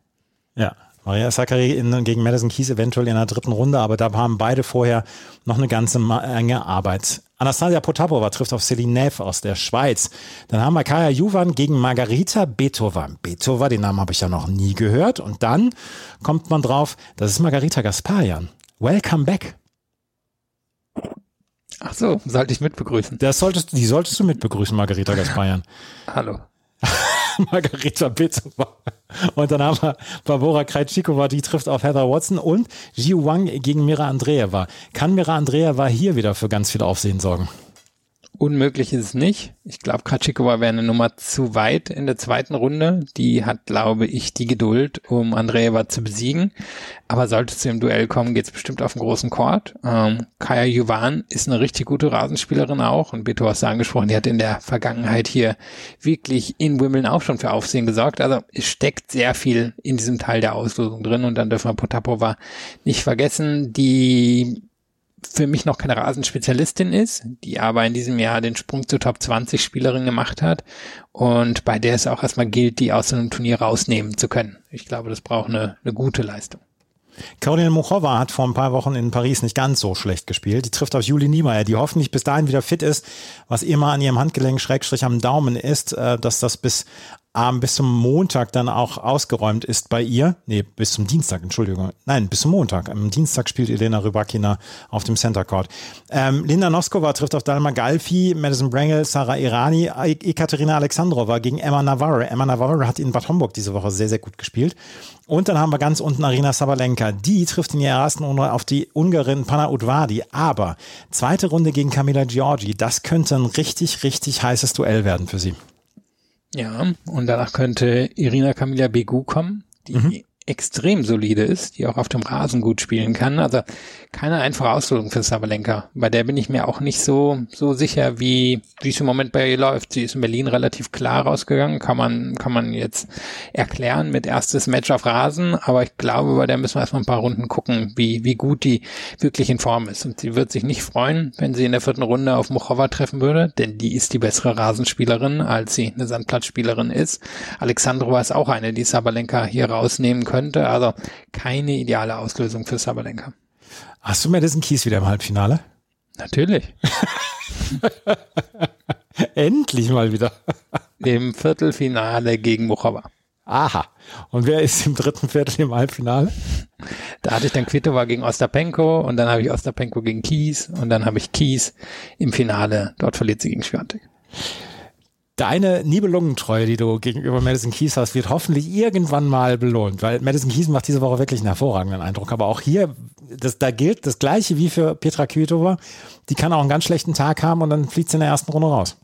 [SPEAKER 3] Ja. Maria Sakkari in, gegen Madison Keys eventuell in der dritten Runde, aber da haben beide vorher noch eine ganze Menge Arbeit. Anastasia Potapova trifft auf Celine Neff aus der Schweiz. Dann haben wir Kaya Juvan gegen Margarita Betova. Betova, den Namen habe ich ja noch nie gehört. Und dann kommt man drauf, das ist Margarita Gasparian. Welcome back.
[SPEAKER 4] Ach so, sollte ich mitbegrüßen.
[SPEAKER 3] Das solltest, die solltest du mitbegrüßen, Margarita Gasparian.
[SPEAKER 4] Hallo.
[SPEAKER 3] Margarita Betova. Und dann haben wir Barbora Krejcikova, die trifft auf Heather Watson und Jiu Wang gegen Mira Andreeva. Kann Mira Andreeva hier wieder für ganz viel Aufsehen sorgen?
[SPEAKER 4] Unmöglich ist es nicht. Ich glaube, Kratschikova wäre eine Nummer zu weit in der zweiten Runde. Die hat, glaube ich, die Geduld, um Andreeva zu besiegen. Aber sollte es im Duell kommen, geht es bestimmt auf den großen Court. Ähm, Kaya Juvan ist eine richtig gute Rasenspielerin auch. Und Beto hast du angesprochen, die hat in der Vergangenheit hier wirklich in Wimbledon auch schon für Aufsehen gesorgt. Also es steckt sehr viel in diesem Teil der Auslosung drin. Und dann dürfen wir Potapova nicht vergessen, die für mich noch keine Rasenspezialistin ist, die aber in diesem Jahr den Sprung zur Top 20 Spielerin gemacht hat und bei der es auch erstmal gilt, die aus einem Turnier rausnehmen zu können. Ich glaube, das braucht eine, eine gute Leistung.
[SPEAKER 3] Caroline Muchova hat vor ein paar Wochen in Paris nicht ganz so schlecht gespielt. Die trifft auf Juli Niemeyer, die hoffentlich bis dahin wieder fit ist, was immer an ihrem Handgelenk Schrägstrich am Daumen ist, äh, dass das bis ähm, bis zum Montag dann auch ausgeräumt ist bei ihr. Nee, bis zum Dienstag, Entschuldigung. Nein, bis zum Montag. Am Dienstag spielt Elena Rybakina auf dem Center Court. Ähm, Linda Noskova trifft auf Dalma Galfi, Madison Brangle, Sarah Irani, e- Ekaterina Alexandrova gegen Emma Navarro. Emma Navarro hat in Bad Homburg diese Woche sehr, sehr gut gespielt. Und dann haben wir ganz unten Arina Sabalenka. Die trifft in ihrer ersten Runde auf die Ungarin Panna Udvadi. Aber zweite Runde gegen Camila Giorgi, das könnte ein richtig, richtig heißes Duell werden für sie.
[SPEAKER 4] Ja, und danach könnte Irina Camilla Begu kommen, die mhm extrem solide ist, die auch auf dem Rasen gut spielen kann. Also keine einfache Auslösung für Sabalenka. Bei der bin ich mir auch nicht so, so sicher, wie, wie es im Moment bei ihr läuft. Sie ist in Berlin relativ klar rausgegangen. Kann man, kann man jetzt erklären mit erstes Match auf Rasen. Aber ich glaube, bei der müssen wir erstmal ein paar Runden gucken, wie, wie gut die wirklich in Form ist. Und sie wird sich nicht freuen, wenn sie in der vierten Runde auf Mochova treffen würde, denn die ist die bessere Rasenspielerin, als sie eine Sandplatzspielerin ist. Alexandrova ist auch eine, die Sabalenka hier rausnehmen könnte könnte. Also keine ideale Auslösung für Sabalenka.
[SPEAKER 3] Hast du Madison Keys wieder im Halbfinale?
[SPEAKER 4] Natürlich.
[SPEAKER 3] Endlich mal wieder.
[SPEAKER 4] Im Viertelfinale gegen Muchova.
[SPEAKER 3] Aha. Und wer ist im dritten Viertel im Halbfinale?
[SPEAKER 4] Da hatte ich dann Kvitova gegen Ostapenko und dann habe ich Ostapenko gegen Kies und dann habe ich Kies im Finale. Dort verliert sie gegen Schwiontek.
[SPEAKER 3] Deine Nibelungentreue, die du gegenüber Madison Keys hast, wird hoffentlich irgendwann mal belohnt, weil Madison Keys macht diese Woche wirklich einen hervorragenden Eindruck. Aber auch hier, das, da gilt das Gleiche wie für Petra Kvitova. Die kann auch einen ganz schlechten Tag haben und dann fliegt sie in der ersten Runde raus.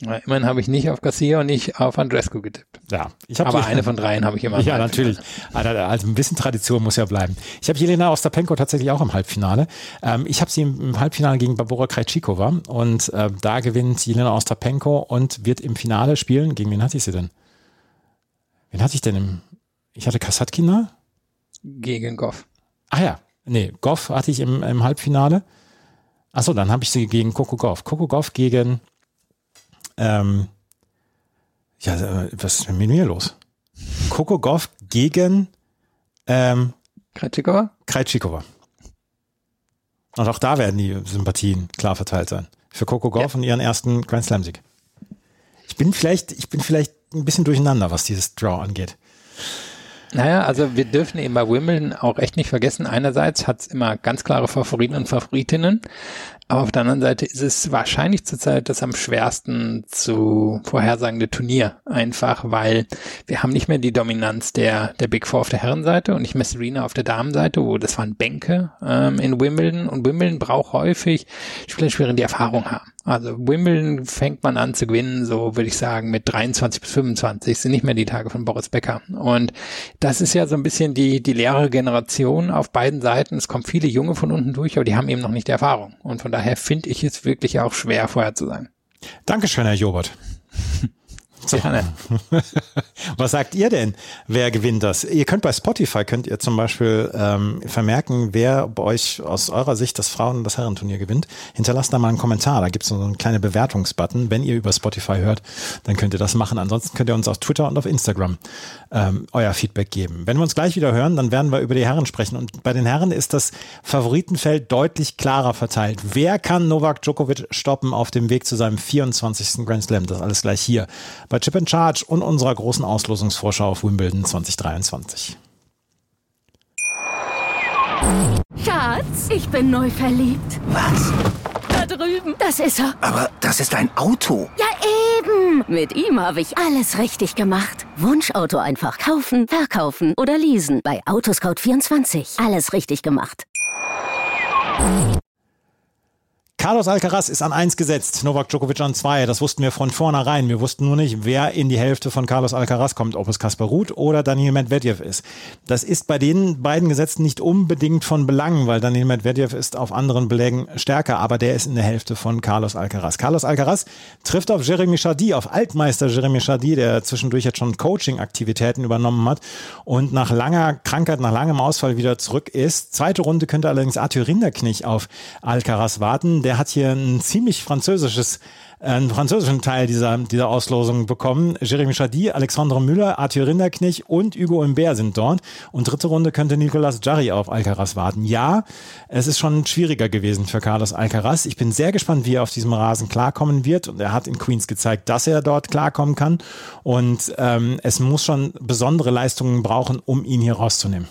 [SPEAKER 4] Ja, immerhin habe ich nicht auf Garcia und nicht auf Andrescu getippt.
[SPEAKER 3] Ja,
[SPEAKER 4] ich habe aber eine von dreien habe ich immer.
[SPEAKER 3] Ja, natürlich. Also, ein bisschen Tradition muss ja bleiben. Ich habe Jelena Ostapenko tatsächlich auch im Halbfinale. Ähm, ich habe sie im, im, Halbfinale gegen Barbora Krejcikova und äh, da gewinnt Jelena Ostapenko und wird im Finale spielen. Gegen wen hatte ich sie denn? Wen hatte ich denn im? Ich hatte Kasatkina.
[SPEAKER 4] Gegen Goff.
[SPEAKER 3] Ah ja, nee, Goff hatte ich im, im Halbfinale. Achso, dann habe ich sie gegen Coco Goff. Coco Goff gegen ähm, ja, äh, was ist mit mir los? Coco Goff gegen ähm,
[SPEAKER 4] Krejcikova?
[SPEAKER 3] Krejcikova. Und auch da werden die Sympathien klar verteilt sein. Für Coco Goff ja. und ihren ersten Grand Slam Sieg. Ich bin vielleicht, ich bin vielleicht ein bisschen durcheinander, was dieses Draw angeht.
[SPEAKER 4] Naja, also wir dürfen eben bei Wimbledon auch echt nicht vergessen, einerseits hat es immer ganz klare Favoriten und Favoritinnen, aber auf der anderen Seite ist es wahrscheinlich zurzeit das am schwersten zu vorhersagende Turnier. Einfach, weil wir haben nicht mehr die Dominanz der, der Big Four auf der Herrenseite und nicht mehr Serena auf der Damenseite, wo das waren Bänke ähm, in Wimbledon. Und Wimbledon braucht häufig Spieler, die Erfahrung haben. Also Wimbledon fängt man an zu gewinnen, so würde ich sagen, mit 23 bis 25 sind nicht mehr die Tage von Boris Becker. Und das ist ja so ein bisschen die, die leere Generation auf beiden Seiten. Es kommen viele Junge von unten durch, aber die haben eben noch nicht die Erfahrung. Und von daher finde ich es wirklich auch schwer vorher zu sein.
[SPEAKER 3] Dankeschön, Herr Jobert. So. Was sagt ihr denn? Wer gewinnt das? Ihr könnt bei Spotify könnt ihr zum Beispiel ähm, vermerken, wer bei euch aus eurer Sicht das Frauen- und das Herrenturnier gewinnt. Hinterlasst da mal einen Kommentar. Da gibt es so einen kleinen Bewertungsbutton. Wenn ihr über Spotify hört, dann könnt ihr das machen. Ansonsten könnt ihr uns auf Twitter und auf Instagram ähm, euer Feedback geben. Wenn wir uns gleich wieder hören, dann werden wir über die Herren sprechen. Und bei den Herren ist das Favoritenfeld deutlich klarer verteilt. Wer kann Novak Djokovic stoppen auf dem Weg zu seinem 24. Grand Slam? Das alles gleich hier bei Chip and Charge und unserer großen Auslosungsvorschau auf Wimbledon 2023.
[SPEAKER 5] Schatz, ich bin neu verliebt.
[SPEAKER 6] Was?
[SPEAKER 5] Da drüben. Das ist er.
[SPEAKER 6] Aber das ist ein Auto.
[SPEAKER 5] Ja, eben. Mit ihm habe ich alles richtig gemacht. Wunschauto einfach kaufen, verkaufen oder leasen. Bei Autoscout24. Alles richtig gemacht.
[SPEAKER 3] Carlos Alcaraz ist an eins gesetzt, Novak Djokovic an zwei. Das wussten wir von vornherein. Wir wussten nur nicht, wer in die Hälfte von Carlos Alcaraz kommt, ob es Kaspar Ruth oder Daniel Medvedev ist. Das ist bei den beiden Gesetzen nicht unbedingt von Belang, weil Daniel Medvedev ist auf anderen Belägen stärker, aber der ist in der Hälfte von Carlos Alcaraz. Carlos Alcaraz trifft auf Jeremy Chardy, auf Altmeister Jeremy Chardy, der zwischendurch jetzt schon Coaching-Aktivitäten übernommen hat und nach langer Krankheit, nach langem Ausfall wieder zurück ist. Zweite Runde könnte allerdings Arthur Rinderknich auf Alcaraz warten der hat hier ein ziemlich französisches einen französischen Teil dieser, dieser Auslosung bekommen. Jeremy Chadi, Alexandre Müller, Arthur Rinderknich und Hugo Imbert sind dort. Und dritte Runde könnte Nicolas Jarry auf Alcaraz warten. Ja, es ist schon schwieriger gewesen für Carlos Alcaraz. Ich bin sehr gespannt, wie er auf diesem Rasen klarkommen wird. Und er hat in Queens gezeigt, dass er dort klarkommen kann. Und ähm, es muss schon besondere Leistungen brauchen, um ihn hier rauszunehmen.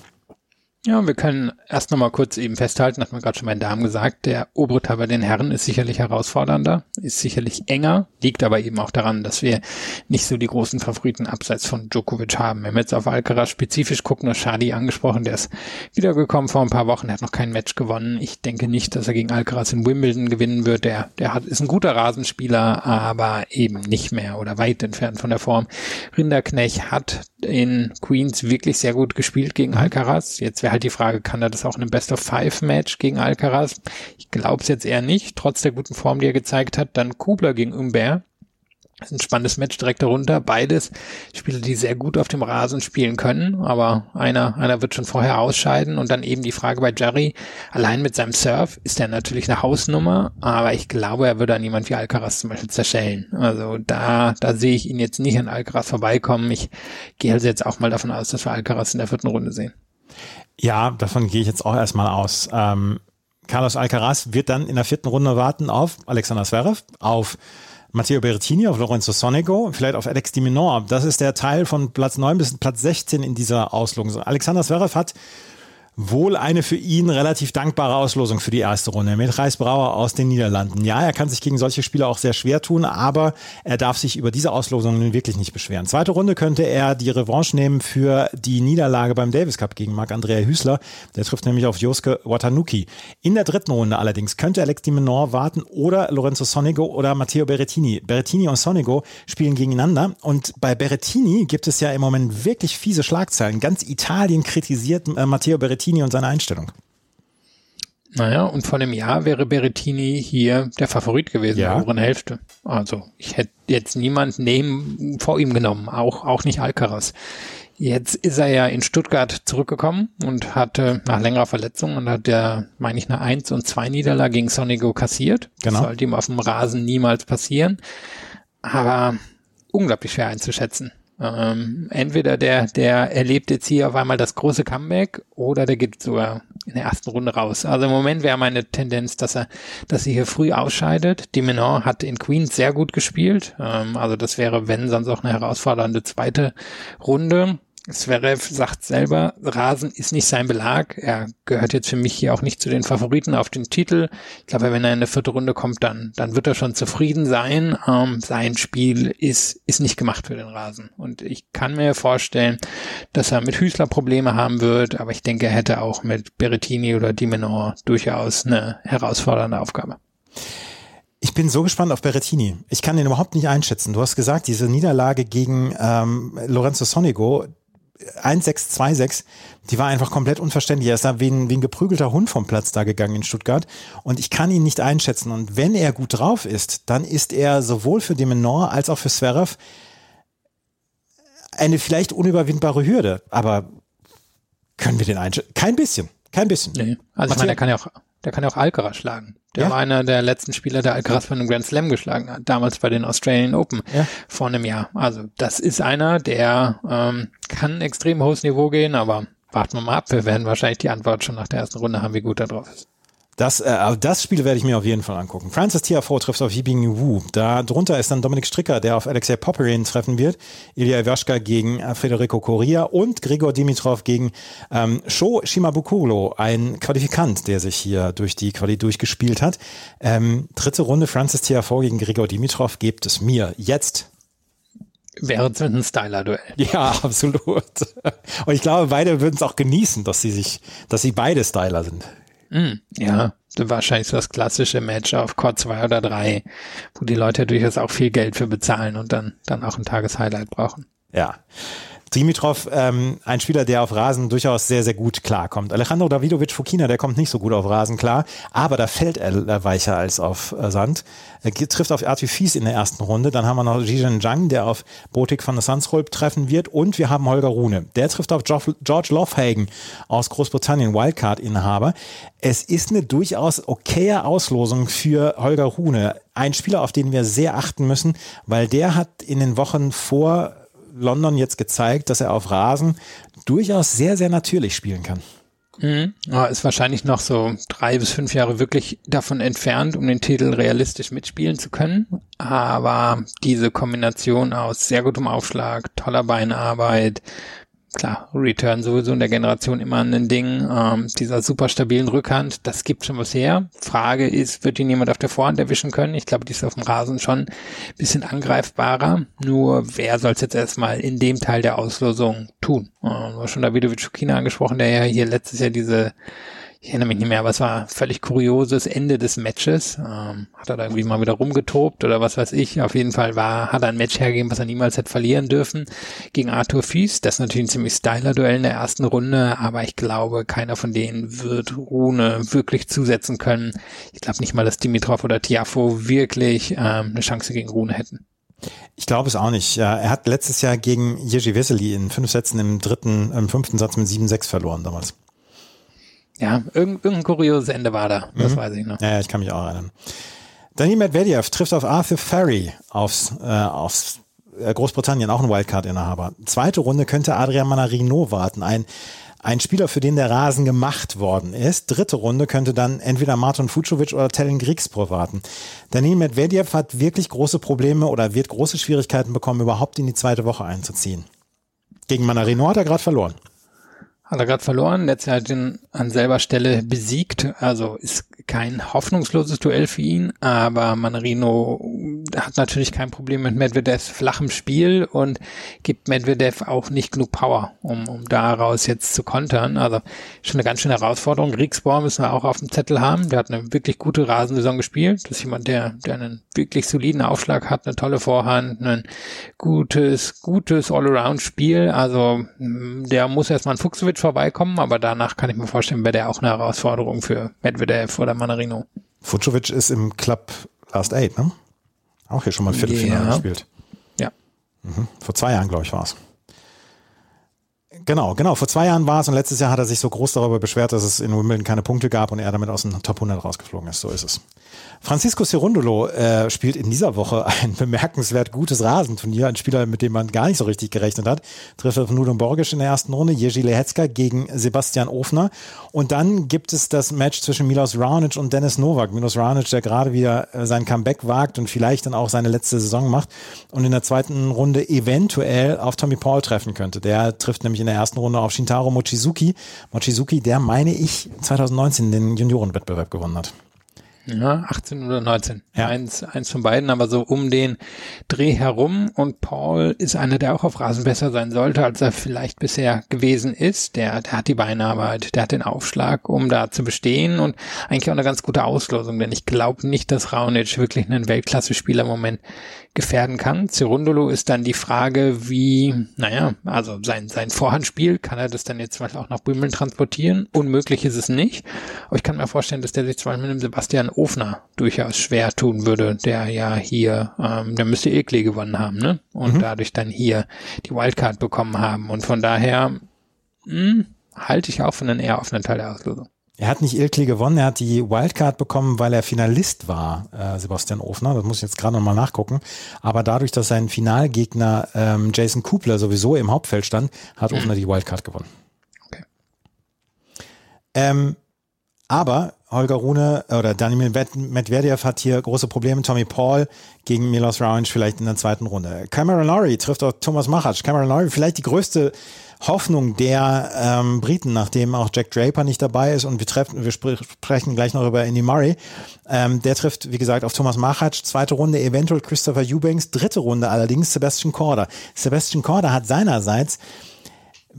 [SPEAKER 4] Ja, wir können erst nochmal kurz eben festhalten, hat man gerade schon bei den Damen gesagt, der obere Teil bei den Herren ist sicherlich herausfordernder, ist sicherlich enger, liegt aber eben auch daran, dass wir nicht so die großen Favoriten abseits von Djokovic haben. Wenn wir jetzt auf Alcaraz spezifisch gucken, das Shadi angesprochen, der ist wiedergekommen vor ein paar Wochen, hat noch kein Match gewonnen. Ich denke nicht, dass er gegen Alcaraz in Wimbledon gewinnen wird. Der, der hat, ist ein guter Rasenspieler, aber eben nicht mehr oder weit entfernt von der Form. Rinderknech hat in Queens wirklich sehr gut gespielt gegen. Alcaraz. Jetzt wäre halt die Frage, kann er das auch in einem Best of Five Match gegen Alcaraz? Ich glaube es jetzt eher nicht, trotz der guten Form, die er gezeigt hat. Dann Kubler gegen Umber. Das ist ein spannendes Match direkt darunter. Beides Spieler, die sehr gut auf dem Rasen spielen können, aber einer, einer wird schon vorher ausscheiden und dann eben die Frage bei Jerry. Allein mit seinem Surf ist er natürlich eine Hausnummer, aber ich glaube, er würde an jemand wie Alcaraz zum Beispiel zerschellen. Also da, da sehe ich ihn jetzt nicht an Alcaraz vorbeikommen. Ich gehe also jetzt auch mal davon aus, dass wir Alcaraz in der vierten Runde sehen.
[SPEAKER 3] Ja, davon gehe ich jetzt auch erstmal aus. Ähm, Carlos Alcaraz wird dann in der vierten Runde warten auf Alexander Zverev, auf Matteo Berrettini, auf Lorenzo Sonego, vielleicht auf Alex Diminor. Das ist der Teil von Platz 9 bis Platz 16 in dieser Auslosung. Alexander Zverev hat wohl eine für ihn relativ dankbare Auslosung für die erste Runde mit Reisbrauer aus den Niederlanden. Ja, er kann sich gegen solche Spieler auch sehr schwer tun, aber er darf sich über diese Auslosung nun wirklich nicht beschweren. Zweite Runde könnte er die Revanche nehmen für die Niederlage beim Davis Cup gegen Marc-Andrea Hüßler. Der trifft nämlich auf Joske Watanuki. In der dritten Runde allerdings könnte Alex Di Menor warten oder Lorenzo Sonego oder Matteo Berrettini. Berrettini und Sonego spielen gegeneinander und bei Berrettini gibt es ja im Moment wirklich fiese Schlagzeilen. Ganz Italien kritisiert äh, Matteo Berrettini Berrettini und seine Einstellung.
[SPEAKER 4] Naja, und vor einem Jahr wäre Berrettini hier der Favorit gewesen, ja. in der oberen Hälfte. Also ich hätte jetzt niemand neben vor ihm genommen, auch, auch nicht Alcaraz. Jetzt ist er ja in Stuttgart zurückgekommen und hatte nach längerer Verletzung und hat der, meine ich, eine 1 und 2 Niederlage gegen Sonigo kassiert. Genau. Das sollte ihm auf dem Rasen niemals passieren. Aber unglaublich schwer einzuschätzen. Ähm, entweder der, der erlebt jetzt hier auf einmal das große Comeback oder der geht sogar in der ersten Runde raus. Also im Moment wäre meine Tendenz, dass er, dass er hier früh ausscheidet. Die Menon hat in Queens sehr gut gespielt. Ähm, also das wäre, wenn, sonst auch eine herausfordernde zweite Runde. Zverev sagt selber, Rasen ist nicht sein Belag. Er gehört jetzt für mich hier auch nicht zu den Favoriten auf den Titel. Ich glaube, wenn er in der vierte Runde kommt, dann, dann wird er schon zufrieden sein. Ähm, sein Spiel ist, ist nicht gemacht für den Rasen. Und ich kann mir vorstellen, dass er mit Hüßler Probleme haben wird, aber ich denke, er hätte auch mit Berettini oder Dimenor durchaus eine herausfordernde Aufgabe.
[SPEAKER 3] Ich bin so gespannt auf Berettini. Ich kann den überhaupt nicht einschätzen. Du hast gesagt, diese Niederlage gegen ähm, Lorenzo Sonigo, 1626, die war einfach komplett unverständlich. Er ist da wie ein, wie ein geprügelter Hund vom Platz da gegangen in Stuttgart. Und ich kann ihn nicht einschätzen. Und wenn er gut drauf ist, dann ist er sowohl für Demenor als auch für Zverev eine vielleicht unüberwindbare Hürde. Aber können wir den einschätzen? Kein bisschen. Kein bisschen.
[SPEAKER 4] Nee. Also ich meine, er kann ja auch, der kann ja auch Alcaraz schlagen. Der ja. war einer der letzten Spieler, der Alcaraz bei einem Grand Slam geschlagen hat, damals bei den Australian Open ja. vor einem Jahr. Also das ist einer, der ähm, kann extrem hohes Niveau gehen, aber warten wir mal ab. Wir werden wahrscheinlich die Antwort schon nach der ersten Runde haben, wie gut er drauf ist.
[SPEAKER 3] Das, äh, das Spiel werde ich mir auf jeden Fall angucken. Francis Tiafoe trifft auf Yibing Wu. Da drunter ist dann Dominik Stricker, der auf Alexei Popperin treffen wird. Ilya Iwaschka gegen äh, Federico Correa und Gregor Dimitrov gegen ähm, Sho Shimabukuro, ein Qualifikant, der sich hier durch die Quali durchgespielt hat. Ähm, dritte Runde Francis Tiafoe gegen Gregor Dimitrov gibt es mir jetzt
[SPEAKER 4] Wäre es ein Styler-Duell.
[SPEAKER 3] Ja, absolut. Und ich glaube, beide würden es auch genießen, dass sie sich, dass sie beide Styler sind.
[SPEAKER 4] Mm, ja, wahrscheinlich so das klassische Match auf Court 2 oder 3, wo die Leute durchaus auch viel Geld für bezahlen und dann, dann auch ein Tageshighlight brauchen.
[SPEAKER 3] Ja. Dimitrov, ähm, ein Spieler, der auf Rasen durchaus sehr, sehr gut klarkommt. Alejandro Davidovic Fokina, der kommt nicht so gut auf Rasen klar, aber da fällt er weicher als auf äh, Sand. Er trifft auf Arthur Fies in der ersten Runde. Dann haben wir noch Zhizhen Zhang, der auf Botik von der Sunsrolp treffen wird. Und wir haben Holger Rune. Der trifft auf George Lovehagen aus Großbritannien, Wildcard-Inhaber. Es ist eine durchaus okaye Auslosung für Holger Rune. Ein Spieler, auf den wir sehr achten müssen, weil der hat in den Wochen vor London jetzt gezeigt, dass er auf Rasen durchaus sehr, sehr natürlich spielen kann.
[SPEAKER 4] Mhm. Ist wahrscheinlich noch so drei bis fünf Jahre wirklich davon entfernt, um den Titel realistisch mitspielen zu können. Aber diese Kombination aus sehr gutem Aufschlag, toller Beinarbeit, klar, Return sowieso in der Generation immer ein Ding, ähm, dieser super stabilen Rückhand, das gibt schon was her. Frage ist, wird ihn jemand auf der Vorhand erwischen können? Ich glaube, die ist auf dem Rasen schon ein bisschen angreifbarer. Nur wer soll es jetzt erstmal in dem Teil der Auslosung tun? Ähm, schon Davidovic Schukina angesprochen, der ja hier letztes Jahr diese ich erinnere mich nicht mehr, aber es war völlig kurioses Ende des Matches. Ähm, hat er da irgendwie mal wieder rumgetobt oder was weiß ich. Auf jeden Fall war, hat er ein Match hergegeben, was er niemals hätte verlieren dürfen gegen Arthur Fies. Das ist natürlich ein ziemlich styler Duell in der ersten Runde, aber ich glaube, keiner von denen wird Rune wirklich zusetzen können. Ich glaube nicht mal, dass Dimitrov oder Tiafo wirklich ähm, eine Chance gegen Rune hätten.
[SPEAKER 3] Ich glaube es auch nicht. Er hat letztes Jahr gegen Jerzy Wessely in fünf Sätzen im dritten, im fünften Satz mit 7-6 verloren damals.
[SPEAKER 4] Ja, irgendein, irgendein kurioses Ende war da, das mhm. weiß ich noch.
[SPEAKER 3] Ja, ich kann mich auch erinnern. Daniel Medvedev trifft auf Arthur Ferry aufs, äh, aufs äh, Großbritannien, auch ein Wildcard-Inhaber. Zweite Runde könnte Adrian Manarino warten, ein, ein Spieler, für den der Rasen gemacht worden ist. Dritte Runde könnte dann entweder Martin Fucovic oder Tellen Grigspor warten. Daniel Medvedev hat wirklich große Probleme oder wird große Schwierigkeiten bekommen, überhaupt in die zweite Woche einzuziehen. Gegen Manarino hat er gerade verloren.
[SPEAKER 4] Hat er gerade verloren, letztes Jahr ihn an selber Stelle besiegt, also ist kein hoffnungsloses Duell für ihn, aber Manarino hat natürlich kein Problem mit Medvedevs flachem Spiel und gibt Medvedev auch nicht genug Power, um, um daraus jetzt zu kontern. Also schon eine ganz schöne Herausforderung. Rieksborn müssen wir auch auf dem Zettel haben. Der hat eine wirklich gute Rasensaison gespielt. Das ist jemand, der, der einen wirklich soliden Aufschlag hat, eine tolle Vorhand, ein gutes, gutes All-Around-Spiel. Also der muss erstmal ein Fuchsowitsch vorbeikommen, aber danach kann ich mir vorstellen, wäre der auch eine Herausforderung für Medvedev oder Manarino.
[SPEAKER 3] Fucovic ist im Club Last Eight, ne? Auch hier schon mal Viertelfinale ja. gespielt.
[SPEAKER 4] Ja.
[SPEAKER 3] Mhm. Vor zwei Jahren, glaube ich, war es. Genau, genau. Vor zwei Jahren war es und letztes Jahr hat er sich so groß darüber beschwert, dass es in Wimbledon keine Punkte gab und er damit aus dem Top 100 rausgeflogen ist. So ist es. Francisco Cerundolo äh, spielt in dieser Woche ein bemerkenswert gutes Rasenturnier. Ein Spieler, mit dem man gar nicht so richtig gerechnet hat. Trifft auf Nudo Borgisch in der ersten Runde, Jerzy Lehetzka gegen Sebastian Ofner. Und dann gibt es das Match zwischen Milos Raonic und Dennis Novak. Milos Raonic, der gerade wieder äh, sein Comeback wagt und vielleicht dann auch seine letzte Saison macht und in der zweiten Runde eventuell auf Tommy Paul treffen könnte. Der trifft nämlich in der ersten Runde auf Shintaro Mochizuki. Mochizuki, der meine ich 2019 den Juniorenwettbewerb gewonnen hat.
[SPEAKER 4] Ja, 18 oder 19. Ja. Eins, eins von beiden, aber so um den Dreh herum. Und Paul ist einer, der auch auf Rasen besser sein sollte, als er vielleicht bisher gewesen ist. Der, der hat die Beinarbeit, der hat den Aufschlag, um da zu bestehen und eigentlich auch eine ganz gute Auslosung, denn ich glaube nicht, dass Raonic wirklich einen Weltklasse-Spieler im Moment gefährden kann. Cerundolo ist dann die Frage, wie, naja, also sein, sein Vorhandspiel, kann er das dann jetzt zum Beispiel auch nach Böhmen transportieren? Unmöglich ist es nicht. Aber ich kann mir vorstellen, dass der sich zum Beispiel mit dem Sebastian Ofner durchaus schwer tun würde, der ja hier, ähm, der müsste Ekli gewonnen haben, ne? Und mhm. dadurch dann hier die Wildcard bekommen haben. Und von daher, mh, hm, halte ich auch von einem eher offenen Teil der Auslosung.
[SPEAKER 3] Er hat nicht Ilkli gewonnen, er hat die Wildcard bekommen, weil er Finalist war, äh, Sebastian Ofner. Das muss ich jetzt gerade nochmal nachgucken. Aber dadurch, dass sein Finalgegner ähm, Jason Kubler sowieso im Hauptfeld stand, hat mhm. Ofner die Wildcard gewonnen. Okay. Ähm, aber Holger Rune oder Daniel Medvedev hat hier große Probleme. Tommy Paul gegen Milos Raonic vielleicht in der zweiten Runde. Cameron Laurie trifft auf Thomas Machac. Cameron Laurie vielleicht die größte Hoffnung der ähm, Briten, nachdem auch Jack Draper nicht dabei ist und wir treffen, wir sprechen gleich noch über Andy Murray. Ähm, der trifft, wie gesagt, auf Thomas Machac, zweite Runde eventuell Christopher Eubanks, dritte Runde allerdings Sebastian Korda. Sebastian Korda hat seinerseits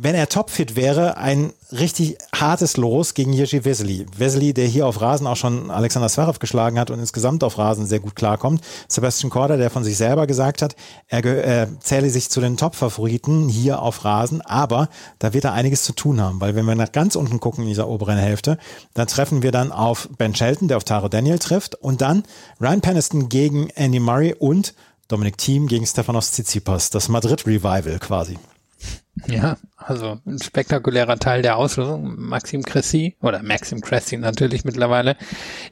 [SPEAKER 3] wenn er topfit wäre, ein richtig hartes Los gegen Jerzy Wesley. Wesley, der hier auf Rasen auch schon Alexander Zverev geschlagen hat und insgesamt auf Rasen sehr gut klarkommt. Sebastian Korda, der von sich selber gesagt hat, er äh, zähle sich zu den Top-Favoriten hier auf Rasen, aber da wird er einiges zu tun haben, weil wenn wir nach ganz unten gucken in dieser oberen Hälfte, dann treffen wir dann auf Ben Shelton, der auf Taro Daniel trifft und dann Ryan Peniston gegen Andy Murray und Dominic Thiem gegen Stefanos Tsitsipas, das Madrid-Revival quasi.
[SPEAKER 4] Ja, also ein spektakulärer Teil der Auslösung. Maxim Cressy oder Maxim Cressy natürlich mittlerweile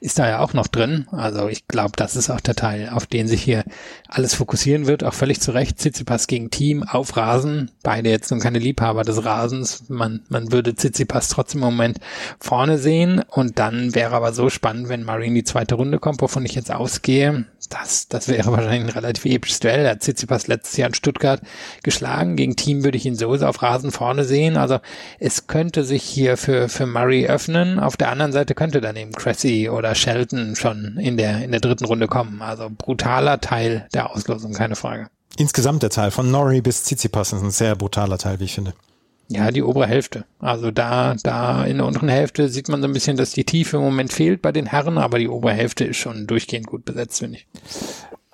[SPEAKER 4] ist da ja auch noch drin. Also ich glaube, das ist auch der Teil, auf den sich hier alles fokussieren wird. Auch völlig zu Recht. Tsitsipas gegen Team auf Rasen. Beide jetzt nun keine Liebhaber des Rasens. Man, man würde Tsitsipas trotzdem im Moment vorne sehen. Und dann wäre aber so spannend, wenn Murray in die zweite Runde kommt, wovon ich jetzt ausgehe. Das, das wäre wahrscheinlich ein relativ episches Duell. Er hat Tsitsipas letztes Jahr in Stuttgart geschlagen. Gegen Team würde ich ihn so auf Rasen vorne sehen. Also es könnte sich hier für, für Murray öffnen. Auf der anderen Seite könnte dann eben Cressy oder Shelton schon in der, in der dritten Runde kommen. Also brutaler Teil der Auslosung, keine Frage.
[SPEAKER 3] Insgesamt der Teil von Norrie bis Tsitsipas ist ein sehr brutaler Teil, wie ich finde.
[SPEAKER 4] Ja, die obere Hälfte. Also da, da in der unteren Hälfte sieht man so ein bisschen, dass die Tiefe im Moment fehlt bei den Herren, aber die obere Hälfte ist schon durchgehend gut besetzt, finde ich.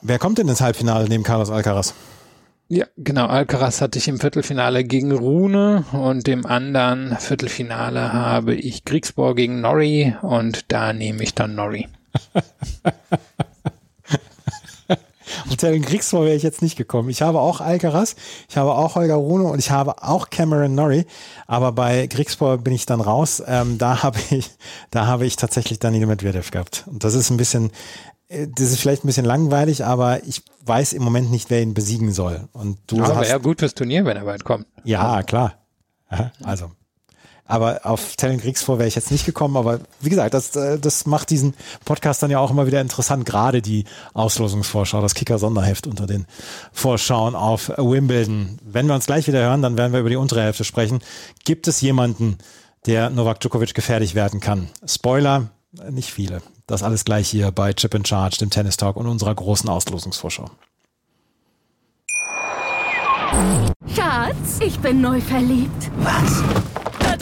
[SPEAKER 3] Wer kommt denn ins Halbfinale neben Carlos Alcaraz?
[SPEAKER 4] Ja, genau. Alcaraz hatte ich im Viertelfinale gegen Rune und im anderen Viertelfinale habe ich Kriegsbohr gegen Norrie und da nehme ich dann Norrie.
[SPEAKER 3] Auf den Kriegsbohr wäre ich jetzt nicht gekommen. Ich habe auch Alcaraz, ich habe auch Holger Rune und ich habe auch Cameron Norrie, aber bei Kriegsbohr bin ich dann raus. Ähm, da habe ich, da habe ich tatsächlich Daniel Medvedev gehabt. Und das ist ein bisschen, äh, das ist vielleicht ein bisschen langweilig, aber ich weiß im Moment nicht, wer ihn besiegen soll. Und du
[SPEAKER 4] ja,
[SPEAKER 3] hast,
[SPEAKER 4] aber ja gut fürs Turnier, wenn er weit kommt.
[SPEAKER 3] Ja, klar. Also. Aber auf Tellen Kriegsvor wäre ich jetzt nicht gekommen. Aber wie gesagt, das, äh, das macht diesen Podcast dann ja auch immer wieder interessant. Gerade die Auslosungsvorschau, das Kicker-Sonderheft unter den Vorschauen auf Wimbledon. Wenn wir uns gleich wieder hören, dann werden wir über die untere Hälfte sprechen. Gibt es jemanden, der Novak Djokovic gefährlich werden kann? Spoiler, nicht viele. Das alles gleich hier bei Chip in Charge, dem Tennis Talk und unserer großen Auslosungsvorschau.
[SPEAKER 5] Schatz, ich bin neu verliebt.
[SPEAKER 6] Was?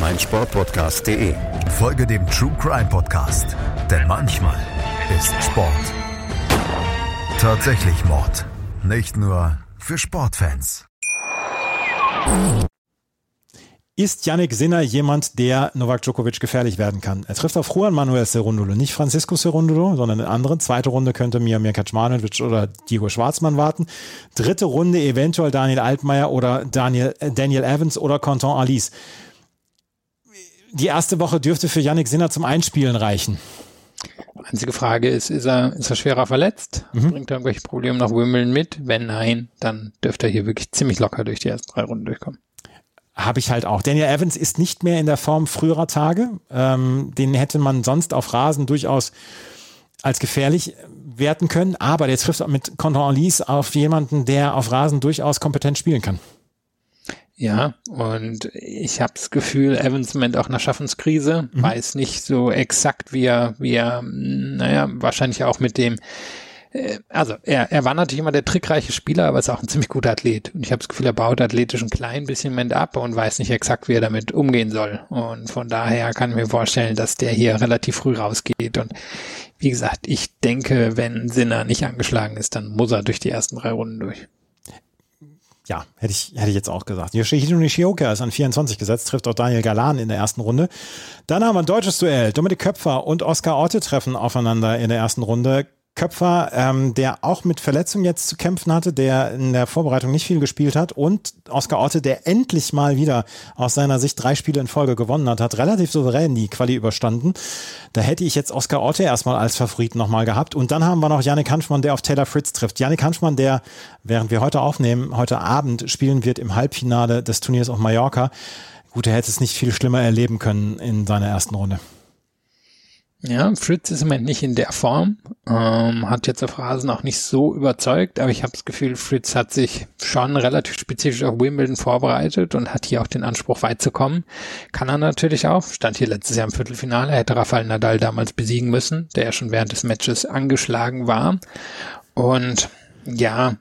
[SPEAKER 1] meinsportpodcast.de. Folge dem True Crime Podcast, denn manchmal ist Sport tatsächlich Mord. Nicht nur für Sportfans.
[SPEAKER 3] Ist Yannick Sinner jemand, der Novak Djokovic gefährlich werden kann? Er trifft auf Juan Manuel Cerundolo, nicht Francisco Cerundolo, sondern einen anderen. Zweite Runde könnte Miomir Kaczmanowicz oder Diego Schwarzmann warten. Dritte Runde eventuell Daniel Altmaier oder Daniel, äh, Daniel Evans oder Quentin Alice. Die erste Woche dürfte für Yannick Sinner zum Einspielen reichen.
[SPEAKER 4] Einzige Frage ist, ist er, ist er schwerer verletzt?
[SPEAKER 3] Mhm.
[SPEAKER 4] Bringt er irgendwelche Probleme nach Wimbledon mit? Wenn nein, dann dürfte er hier wirklich ziemlich locker durch die ersten drei Runden durchkommen.
[SPEAKER 3] Habe ich halt auch. Daniel Evans ist nicht mehr in der Form früherer Tage. Ähm, den hätte man sonst auf Rasen durchaus als gefährlich werten können. Aber der trifft mit Quentin Alice auf jemanden, der auf Rasen durchaus kompetent spielen kann.
[SPEAKER 4] Ja, und ich habe das Gefühl, Evans Moment auch einer Schaffenskrise,
[SPEAKER 3] Mhm.
[SPEAKER 4] weiß nicht so exakt, wie er, wie er, naja, wahrscheinlich auch mit dem, äh, also er, er war natürlich immer der trickreiche Spieler, aber ist auch ein ziemlich guter Athlet. Und ich habe das Gefühl, er baut athletisch ein klein bisschen Moment ab und weiß nicht exakt, wie er damit umgehen soll. Und von daher kann ich mir vorstellen, dass der hier relativ früh rausgeht. Und wie gesagt, ich denke, wenn Sinner nicht angeschlagen ist, dann muss er durch die ersten drei Runden durch.
[SPEAKER 3] Ja, hätte ich, hätte ich jetzt auch gesagt. Yoshihiro Nishioka ist an 24 gesetzt, trifft auch Daniel Galan in der ersten Runde. Dann haben wir ein deutsches Duell. Dominik Köpfer und Oskar Otte treffen aufeinander in der ersten Runde. Köpfer, ähm, der auch mit Verletzungen jetzt zu kämpfen hatte, der in der Vorbereitung nicht viel gespielt hat und Oskar Otte, der endlich mal wieder aus seiner Sicht drei Spiele in Folge gewonnen hat, hat relativ souverän die Quali überstanden. Da hätte ich jetzt Oskar Otte erstmal als Favorit nochmal gehabt. Und dann haben wir noch Yannick Hanschmann, der auf Taylor Fritz trifft. Yannick Hanschmann, der, während wir heute aufnehmen, heute Abend spielen wird im Halbfinale des Turniers auf Mallorca. gut, er hätte es nicht viel schlimmer erleben können in seiner ersten Runde.
[SPEAKER 4] Ja, Fritz ist im Moment nicht in der Form, ähm, hat jetzt auf Rasen auch nicht so überzeugt, aber ich habe das Gefühl, Fritz hat sich schon relativ spezifisch auf Wimbledon vorbereitet und hat hier auch den Anspruch weit zu kommen. Kann er natürlich auch, stand hier letztes Jahr im Viertelfinale, hätte Rafael Nadal damals besiegen müssen, der ja schon während des Matches angeschlagen war. Und ja,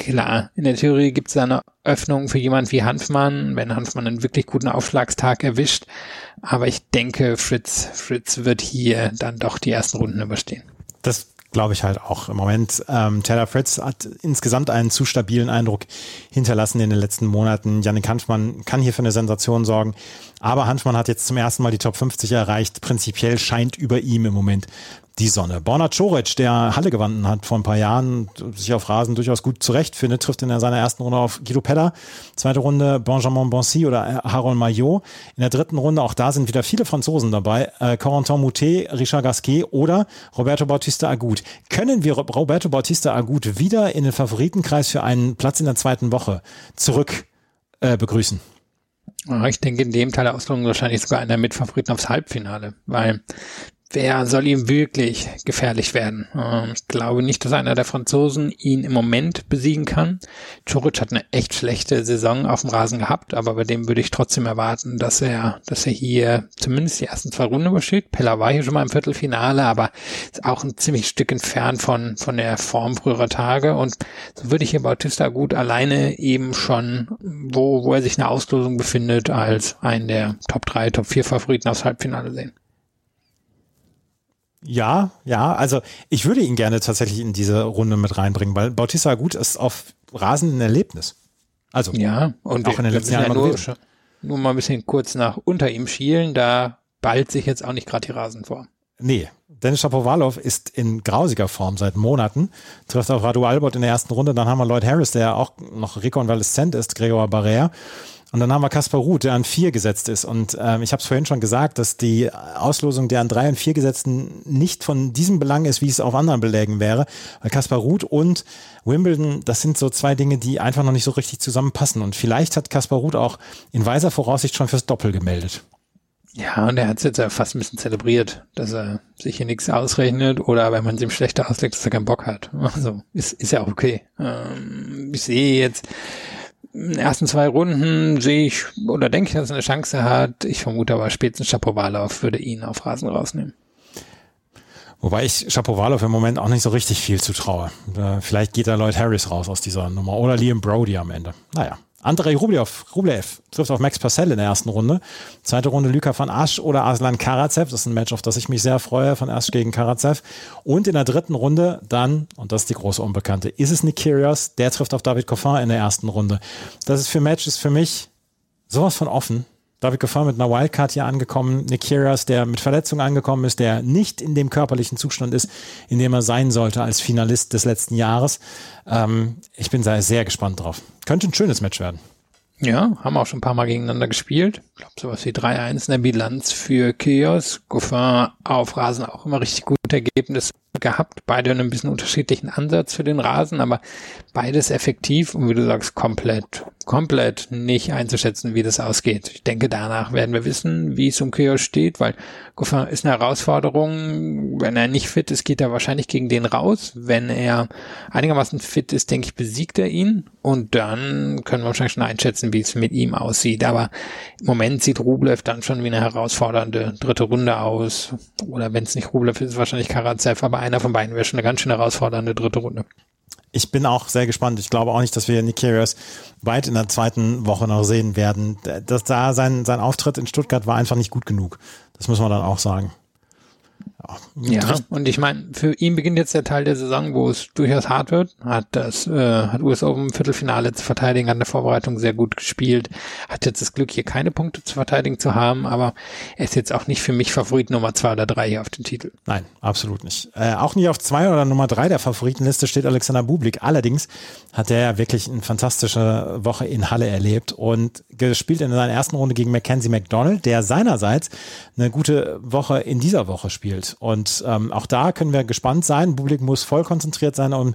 [SPEAKER 4] klar, in der Theorie gibt es eine Öffnung für jemand wie Hanfmann, wenn Hanfmann einen wirklich guten Aufschlagstag erwischt. Aber ich denke, Fritz, Fritz wird hier dann doch die ersten Runden überstehen.
[SPEAKER 3] Das glaube ich halt auch im Moment. Ähm, Taylor Fritz hat insgesamt einen zu stabilen Eindruck hinterlassen in den letzten Monaten. Yannick Hanfmann kann hier für eine Sensation sorgen. Aber Hanfmann hat jetzt zum ersten Mal die Top 50 erreicht. Prinzipiell scheint über ihm im Moment die Sonne. Borna Coric, der Halle gewonnen hat vor ein paar Jahren, sich auf Rasen durchaus gut zurechtfindet, trifft in seiner ersten Runde auf Guido Pella. Zweite Runde Benjamin Bonsi oder Harold Maillot. In der dritten Runde, auch da sind wieder viele Franzosen dabei, äh, Corentin Moutet, Richard Gasquet oder Roberto Bautista Agut. Können wir Roberto Bautista Agut wieder in den Favoritenkreis für einen Platz in der zweiten Woche zurück äh, begrüßen?
[SPEAKER 4] Ich denke, in dem Teil der Auslosung wahrscheinlich sogar einer mit Favoriten aufs Halbfinale, weil wer soll ihm wirklich gefährlich werden? Ähm, ich glaube nicht, dass einer der Franzosen ihn im Moment besiegen kann. Choric hat eine echt schlechte Saison auf dem Rasen gehabt, aber bei dem würde ich trotzdem erwarten, dass er, dass er hier zumindest die ersten zwei Runden übersteht. Pella war hier schon mal im Viertelfinale, aber ist auch ein ziemlich Stück entfernt von, von der Form früherer Tage und so würde ich hier Bautista gut alleine eben schon, wo, wo er sich in der Auslosung befindet, als einen der Top 3, Top 4 Favoriten aufs Halbfinale sehen.
[SPEAKER 3] Ja, ja, also ich würde ihn gerne tatsächlich in diese Runde mit reinbringen, weil Bautista gut ist auf Rasen ein Erlebnis. Also
[SPEAKER 4] ja, und auch wir, in den letzten Jahren ja nur, nur mal ein bisschen kurz nach unter ihm schielen, da ballt sich jetzt auch nicht gerade die Rasen vor.
[SPEAKER 3] Nee, Dennis Shapovalov ist in grausiger Form seit Monaten, trifft auf Radu Albert in der ersten Runde, dann haben wir Lloyd Harris, der auch noch rekonvaleszent ist, Gregor Barrère und dann haben wir Kaspar Ruth, der an vier gesetzt ist. Und ähm, ich habe es vorhin schon gesagt, dass die Auslosung der an drei und vier gesetzten nicht von diesem Belang ist, wie es auf anderen Belägen wäre. Weil Kaspar Ruth und Wimbledon, das sind so zwei Dinge, die einfach noch nicht so richtig zusammenpassen. Und vielleicht hat Kaspar Ruth auch in weiser Voraussicht schon fürs Doppel gemeldet.
[SPEAKER 4] Ja, und er hat es jetzt ja fast ein bisschen zelebriert, dass er sich hier nichts ausrechnet oder wenn man es ihm schlechter auslegt, dass er keinen Bock hat. Also ist, ist ja auch okay. Ähm, ich sehe jetzt in den ersten zwei Runden sehe ich oder denke ich, dass er eine Chance hat. Ich vermute aber spätestens Schapowalow würde ihn auf Rasen rausnehmen.
[SPEAKER 3] Wobei ich Schapowalow im Moment auch nicht so richtig viel zutraue. Vielleicht geht da Lloyd Harris raus aus dieser Nummer oder Liam Brody am Ende. Naja. Andrei Rublev, Rublev trifft auf Max Purcell in der ersten Runde. Zweite Runde Luka van Asch oder Aslan Karatsev. Das ist ein Match, auf das ich mich sehr freue, von Asch gegen Karatsev. Und in der dritten Runde dann, und das ist die große Unbekannte, ist es Nick Kyrgios. Der trifft auf David Coffin in der ersten Runde. Das ist für Matches für mich sowas von offen. David Goffin mit einer Wildcard hier angekommen. Nick Kyrgios, der mit Verletzungen angekommen ist, der nicht in dem körperlichen Zustand ist, in dem er sein sollte als Finalist des letzten Jahres. Ähm, ich bin sehr, sehr gespannt drauf. Könnte ein schönes Match werden.
[SPEAKER 4] Ja, haben auch schon ein paar Mal gegeneinander gespielt. Ich glaube, sowas wie 3-1 in der Bilanz für Kyrgios. Goffin auf Rasen auch immer richtig gute Ergebnisse gehabt. Beide einen bisschen unterschiedlichen Ansatz für den Rasen, aber beides effektiv und wie du sagst, komplett, komplett nicht einzuschätzen, wie das ausgeht. Ich denke, danach werden wir wissen, wie es um Kyrgios steht, weil Goffin ist eine Herausforderung. Wenn er nicht fit ist, geht er wahrscheinlich gegen den raus. Wenn er einigermaßen fit ist, denke ich, besiegt er ihn und dann können wir wahrscheinlich schon einschätzen, wie es mit ihm aussieht. Aber im Moment sieht Rublev dann schon wie eine herausfordernde dritte Runde aus. Oder wenn es nicht Rublev ist, wahrscheinlich Karatsev, aber einer von beiden wäre schon eine ganz schön herausfordernde dritte Runde.
[SPEAKER 3] Ich bin auch sehr gespannt. Ich glaube auch nicht, dass wir Nick Kyrgios weit in der zweiten Woche noch sehen werden. Das da sein, sein Auftritt in Stuttgart war einfach nicht gut genug. Das muss man dann auch sagen.
[SPEAKER 4] Ja, und ich meine, für ihn beginnt jetzt der Teil der Saison, wo es durchaus hart wird. Hat das, äh, hat US Open Viertelfinale zu verteidigen, hat in der Vorbereitung sehr gut gespielt, hat jetzt das Glück, hier keine Punkte zu verteidigen zu haben, aber er ist jetzt auch nicht für mich Favorit Nummer zwei oder drei hier auf den Titel.
[SPEAKER 3] Nein, absolut nicht. Äh, auch nicht auf zwei oder Nummer drei der Favoritenliste steht Alexander Bublik. Allerdings hat er ja wirklich eine fantastische Woche in Halle erlebt und gespielt in seiner ersten Runde gegen Mackenzie McDonald, der seinerseits eine gute Woche in dieser Woche spielt. Und ähm, auch da können wir gespannt sein. Publikum muss voll konzentriert sein, um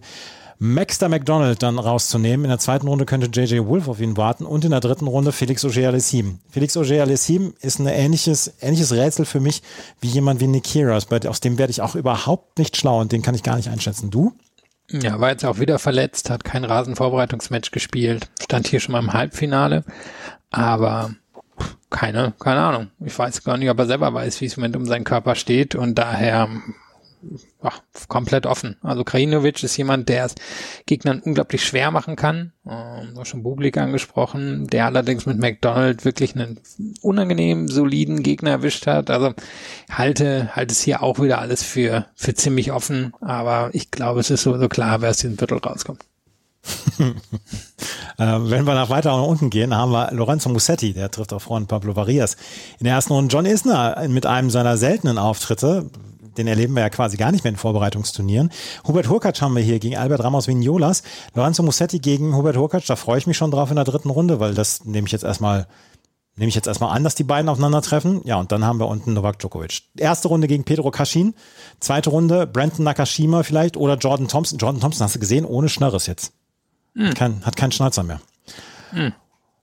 [SPEAKER 3] Maxter McDonald dann rauszunehmen. In der zweiten Runde könnte JJ Wolf auf ihn warten und in der dritten Runde Felix Auger-Aliassime. Felix Auger-Aliassime ist ein ähnliches, ähnliches Rätsel für mich wie jemand wie Nick Kyrgios, aus dem werde ich auch überhaupt nicht schlau und den kann ich gar nicht einschätzen. Du?
[SPEAKER 4] Ja, war jetzt auch wieder verletzt, hat kein Rasenvorbereitungsmatch gespielt, stand hier schon mal im Halbfinale, aber keine, keine Ahnung. Ich weiß gar nicht, ob er selber weiß, wie es im Moment um seinen Körper steht und daher ach, komplett offen. Also Krajinovic ist jemand, der es Gegnern unglaublich schwer machen kann. Ähm, war schon Bublik angesprochen, der allerdings mit McDonald wirklich einen unangenehm soliden Gegner erwischt hat. Also halte, halte es hier auch wieder alles für, für ziemlich offen. Aber ich glaube, es ist so, so klar, wer aus diesem Viertel rauskommt.
[SPEAKER 3] äh, wenn wir nach weiter nach unten gehen, haben wir Lorenzo Musetti, der trifft auf Juan Pablo Varias. In der ersten Runde John Isner mit einem seiner seltenen Auftritte, den erleben wir ja quasi gar nicht mehr in Vorbereitungsturnieren. Hubert Hurkacz haben wir hier gegen Albert Ramos Vignolas. Lorenzo Musetti gegen Hubert Hurkacz, da freue ich mich schon drauf in der dritten Runde, weil das nehme ich jetzt erstmal nehme ich jetzt erstmal an, dass die beiden aufeinandertreffen. Ja, und dann haben wir unten Novak Djokovic. Erste Runde gegen Pedro Kaschin. Zweite Runde Brandon Nakashima vielleicht oder Jordan Thompson. Jordan Thompson hast du gesehen, ohne Schnörres jetzt. Mhm. Kein, hat keinen Schnalzer mehr. Mhm.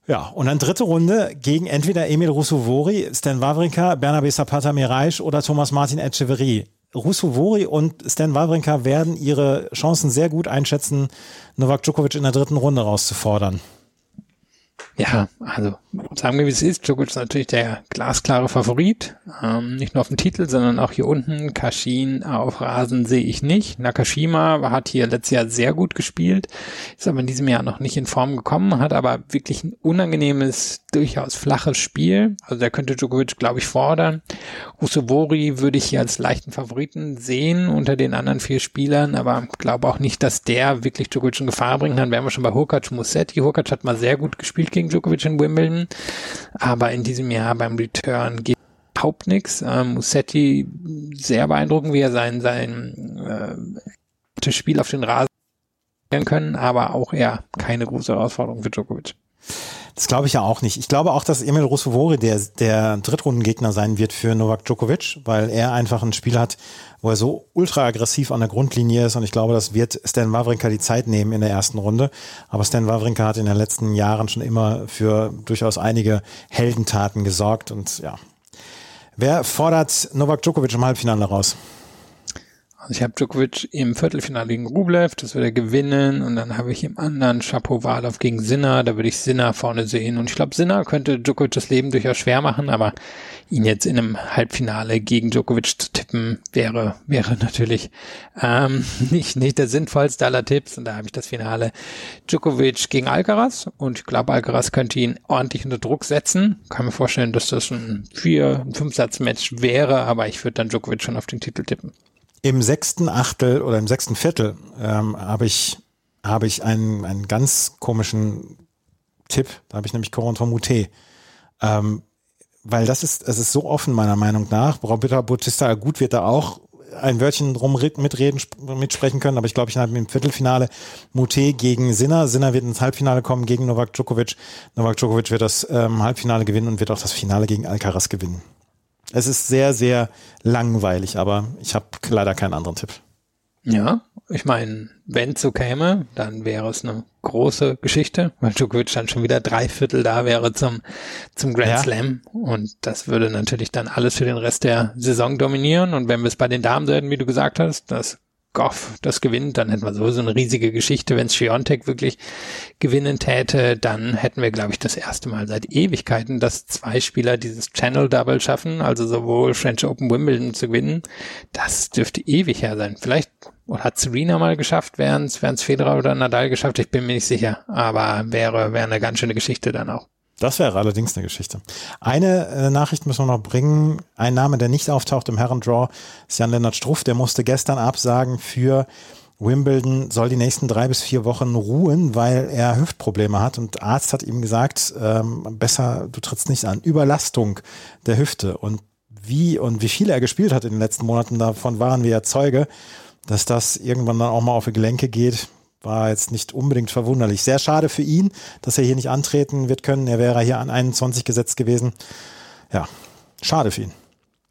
[SPEAKER 3] Ja, und dann dritte Runde gegen entweder Emil Rusuvori, Stan Wawrinka, Bernabe Zapata Miraisch oder Thomas Martin Echeverry. Rusuvori und Stan Wawrinka werden ihre Chancen sehr gut einschätzen, Novak Djokovic in der dritten Runde rauszufordern.
[SPEAKER 4] Ja, also sagen wir, wie es ist. Djokovic ist natürlich der glasklare Favorit. Ähm, nicht nur auf dem Titel, sondern auch hier unten. Kashin auf Rasen sehe ich nicht. Nakashima hat hier letztes Jahr sehr gut gespielt, ist aber in diesem Jahr noch nicht in Form gekommen, hat aber wirklich ein unangenehmes, durchaus flaches Spiel. Also da könnte Djokovic, glaube ich, fordern. Usovori würde ich hier als leichten Favoriten sehen unter den anderen vier Spielern, aber glaube auch nicht, dass der wirklich Djokovic in Gefahr bringt. Dann wären wir schon bei Hurkacz Musetti. Hurkacz hat mal sehr gut gespielt gegen Djokovic in Wimbledon, aber in diesem Jahr beim Return geht überhaupt nichts. Ähm, Musetti sehr beeindruckend, wie er sein sein äh, Spiel auf den Rasen können, aber auch eher keine große Herausforderung für Djokovic.
[SPEAKER 3] Das glaube ich ja auch nicht. Ich glaube auch, dass Emil Rusovori der, der Drittrundengegner sein wird für Novak Djokovic, weil er einfach ein Spiel hat, wo er so ultra aggressiv an der Grundlinie ist und ich glaube, das wird Stan Wawrinka die Zeit nehmen in der ersten Runde. Aber Stan Wawrinka hat in den letzten Jahren schon immer für durchaus einige Heldentaten gesorgt und ja. Wer fordert Novak Djokovic im Halbfinale raus?
[SPEAKER 4] Also ich habe Djokovic im Viertelfinale gegen Rublev, das wird er gewinnen. Und dann habe ich im anderen Shapovalov gegen Sinner, da würde ich Sinner vorne sehen. Und ich glaube, Sinner könnte Djokovic das Leben durchaus schwer machen, aber ihn jetzt in einem Halbfinale gegen Djokovic zu tippen, wäre, wäre natürlich ähm, nicht, nicht der sinnvollste aller Tipps. Und da habe ich das Finale Djokovic gegen Alcaraz. Und ich glaube, Alcaraz könnte ihn ordentlich unter Druck setzen. Kann mir vorstellen, dass das ein Vier-, ein Fünf-Satz-Match wäre, aber ich würde dann Djokovic schon auf den Titel tippen.
[SPEAKER 3] Im sechsten Achtel oder im sechsten Viertel ähm, habe ich, habe ich einen, einen ganz komischen Tipp. Da habe ich nämlich Corentin Moutet. Ähm, weil das ist, es ist so offen meiner Meinung nach. Roberta Bautista gut wird da auch ein Wörtchen drum mitreden, mitsprechen können, aber ich glaube, ich habe im Viertelfinale Mute gegen Sinner. Sinner wird ins Halbfinale kommen gegen Novak Djokovic. Novak Djokovic wird das ähm, Halbfinale gewinnen und wird auch das Finale gegen Alcaraz gewinnen. Es ist sehr, sehr langweilig, aber ich habe leider keinen anderen Tipp.
[SPEAKER 4] Ja, ich meine, wenn es so käme, dann wäre es eine große Geschichte, weil Djokovic dann schon wieder drei Viertel da wäre zum, zum Grand ja. Slam. Und das würde natürlich dann alles für den Rest der Saison dominieren. Und wenn wir es bei den Damen sehen, wie du gesagt hast, das Goff das gewinnt, dann hätten wir sowieso eine riesige Geschichte. Wenn es Schiontek wirklich gewinnen täte, dann hätten wir, glaube ich, das erste Mal seit Ewigkeiten, dass zwei Spieler dieses Channel Double schaffen, also sowohl French Open Wimbledon zu gewinnen. Das dürfte ewig her sein. Vielleicht hat Serena mal geschafft, wären es Federer oder Nadal geschafft, ich bin mir nicht sicher. Aber wäre, wäre eine ganz schöne Geschichte dann auch.
[SPEAKER 3] Das wäre allerdings eine Geschichte. Eine äh, Nachricht müssen wir noch bringen. Ein Name, der nicht auftaucht im Herrendraw, ist Jan-Lennart Struff. Der musste gestern absagen für Wimbledon, soll die nächsten drei bis vier Wochen ruhen, weil er Hüftprobleme hat. Und Arzt hat ihm gesagt, ähm, besser, du trittst nicht an. Überlastung der Hüfte. Und wie und wie viel er gespielt hat in den letzten Monaten, davon waren wir ja Zeuge, dass das irgendwann dann auch mal auf die Gelenke geht war jetzt nicht unbedingt verwunderlich. Sehr schade für ihn, dass er hier nicht antreten wird können. Er wäre hier an 21 gesetzt gewesen. Ja, schade für ihn.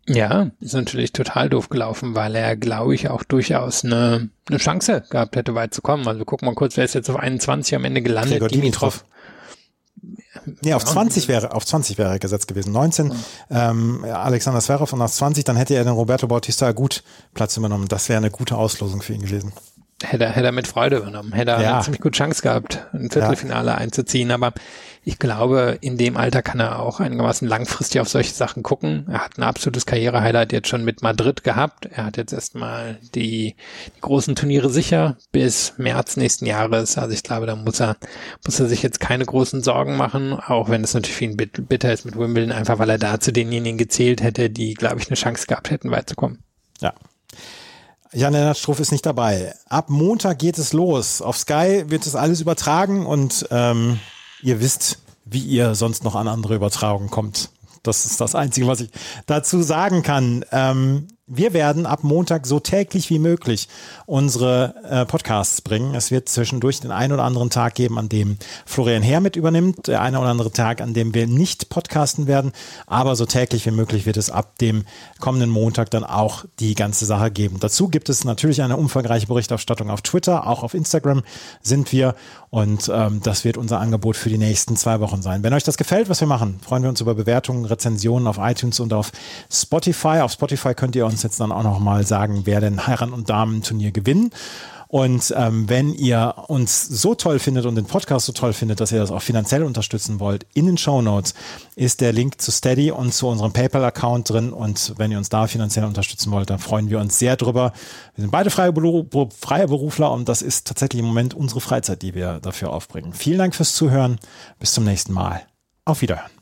[SPEAKER 4] Ja, ist natürlich total doof gelaufen, weil er, glaube ich, auch durchaus eine, eine Chance gehabt hätte, weit zu kommen. Also gucken wir kurz, wer ist jetzt auf 21 am Ende gelandet?
[SPEAKER 3] Gregor Dimitrov. Nee, auf 20 wäre, auf 20 wäre er gesetzt gewesen. 19 ähm, Alexander Zverev und auf 20, dann hätte er den Roberto Bautista gut Platz übernommen. Das wäre eine gute Auslosung für ihn gewesen.
[SPEAKER 4] Hätte, hätte er mit Freude übernommen. Hätte er
[SPEAKER 3] Ja.
[SPEAKER 4] ziemlich gute Chance gehabt, ein Viertelfinale einzuziehen. Aber ich glaube, in dem Alter kann er auch einigermaßen langfristig auf solche Sachen gucken. Er hat ein absolutes Karrierehighlight jetzt schon mit Madrid gehabt. Er hat jetzt erstmal die, die großen Turniere sicher bis März nächsten Jahres. Also ich glaube, da muss er, muss er sich jetzt keine großen Sorgen machen, auch wenn es natürlich für ihn bit- bitter ist mit Wimbledon, einfach weil er da zu denjenigen gezählt hätte, die, glaube ich, eine Chance gehabt hätten, weit zu kommen.
[SPEAKER 3] Ja. Jan-Lennart Struff ist nicht dabei. Ab Montag geht es los. Auf Sky wird es alles übertragen und ähm, ihr wisst, wie ihr sonst noch an andere Übertragungen kommt. Das ist das Einzige, was ich dazu sagen kann. Ähm, wir werden ab Montag so täglich wie möglich unsere äh, Podcasts bringen. Es wird zwischendurch den einen oder anderen Tag geben, an dem Florian Herr mit übernimmt, der eine oder andere Tag, an dem wir nicht podcasten werden, aber so täglich wie möglich wird es ab dem kommenden Montag dann auch die ganze Sache geben. Dazu gibt es natürlich eine umfangreiche Berichterstattung auf Twitter, auch auf Instagram sind wir und ähm, das wird unser Angebot für die nächsten zwei Wochen sein. Wenn euch das gefällt, was wir machen, freuen wir uns über Bewertungen, Rezensionen auf iTunes und auf Spotify. Auf Spotify könnt ihr uns jetzt dann auch noch mal sagen, wer denn Herren- und Damen-Turnier gewinnen. Und ähm, wenn ihr uns so toll findet und den Podcast so toll findet, dass ihr das auch finanziell unterstützen wollt, in den Show Notes ist der Link zu Steady und zu unserem PayPal-Account drin. Und wenn ihr uns da finanziell unterstützen wollt, dann freuen wir uns sehr drüber. Wir sind beide freie, freie Berufler und das ist tatsächlich im Moment unsere Freizeit, die wir dafür aufbringen. Vielen Dank fürs Zuhören. Bis zum nächsten Mal. Auf Wiederhören.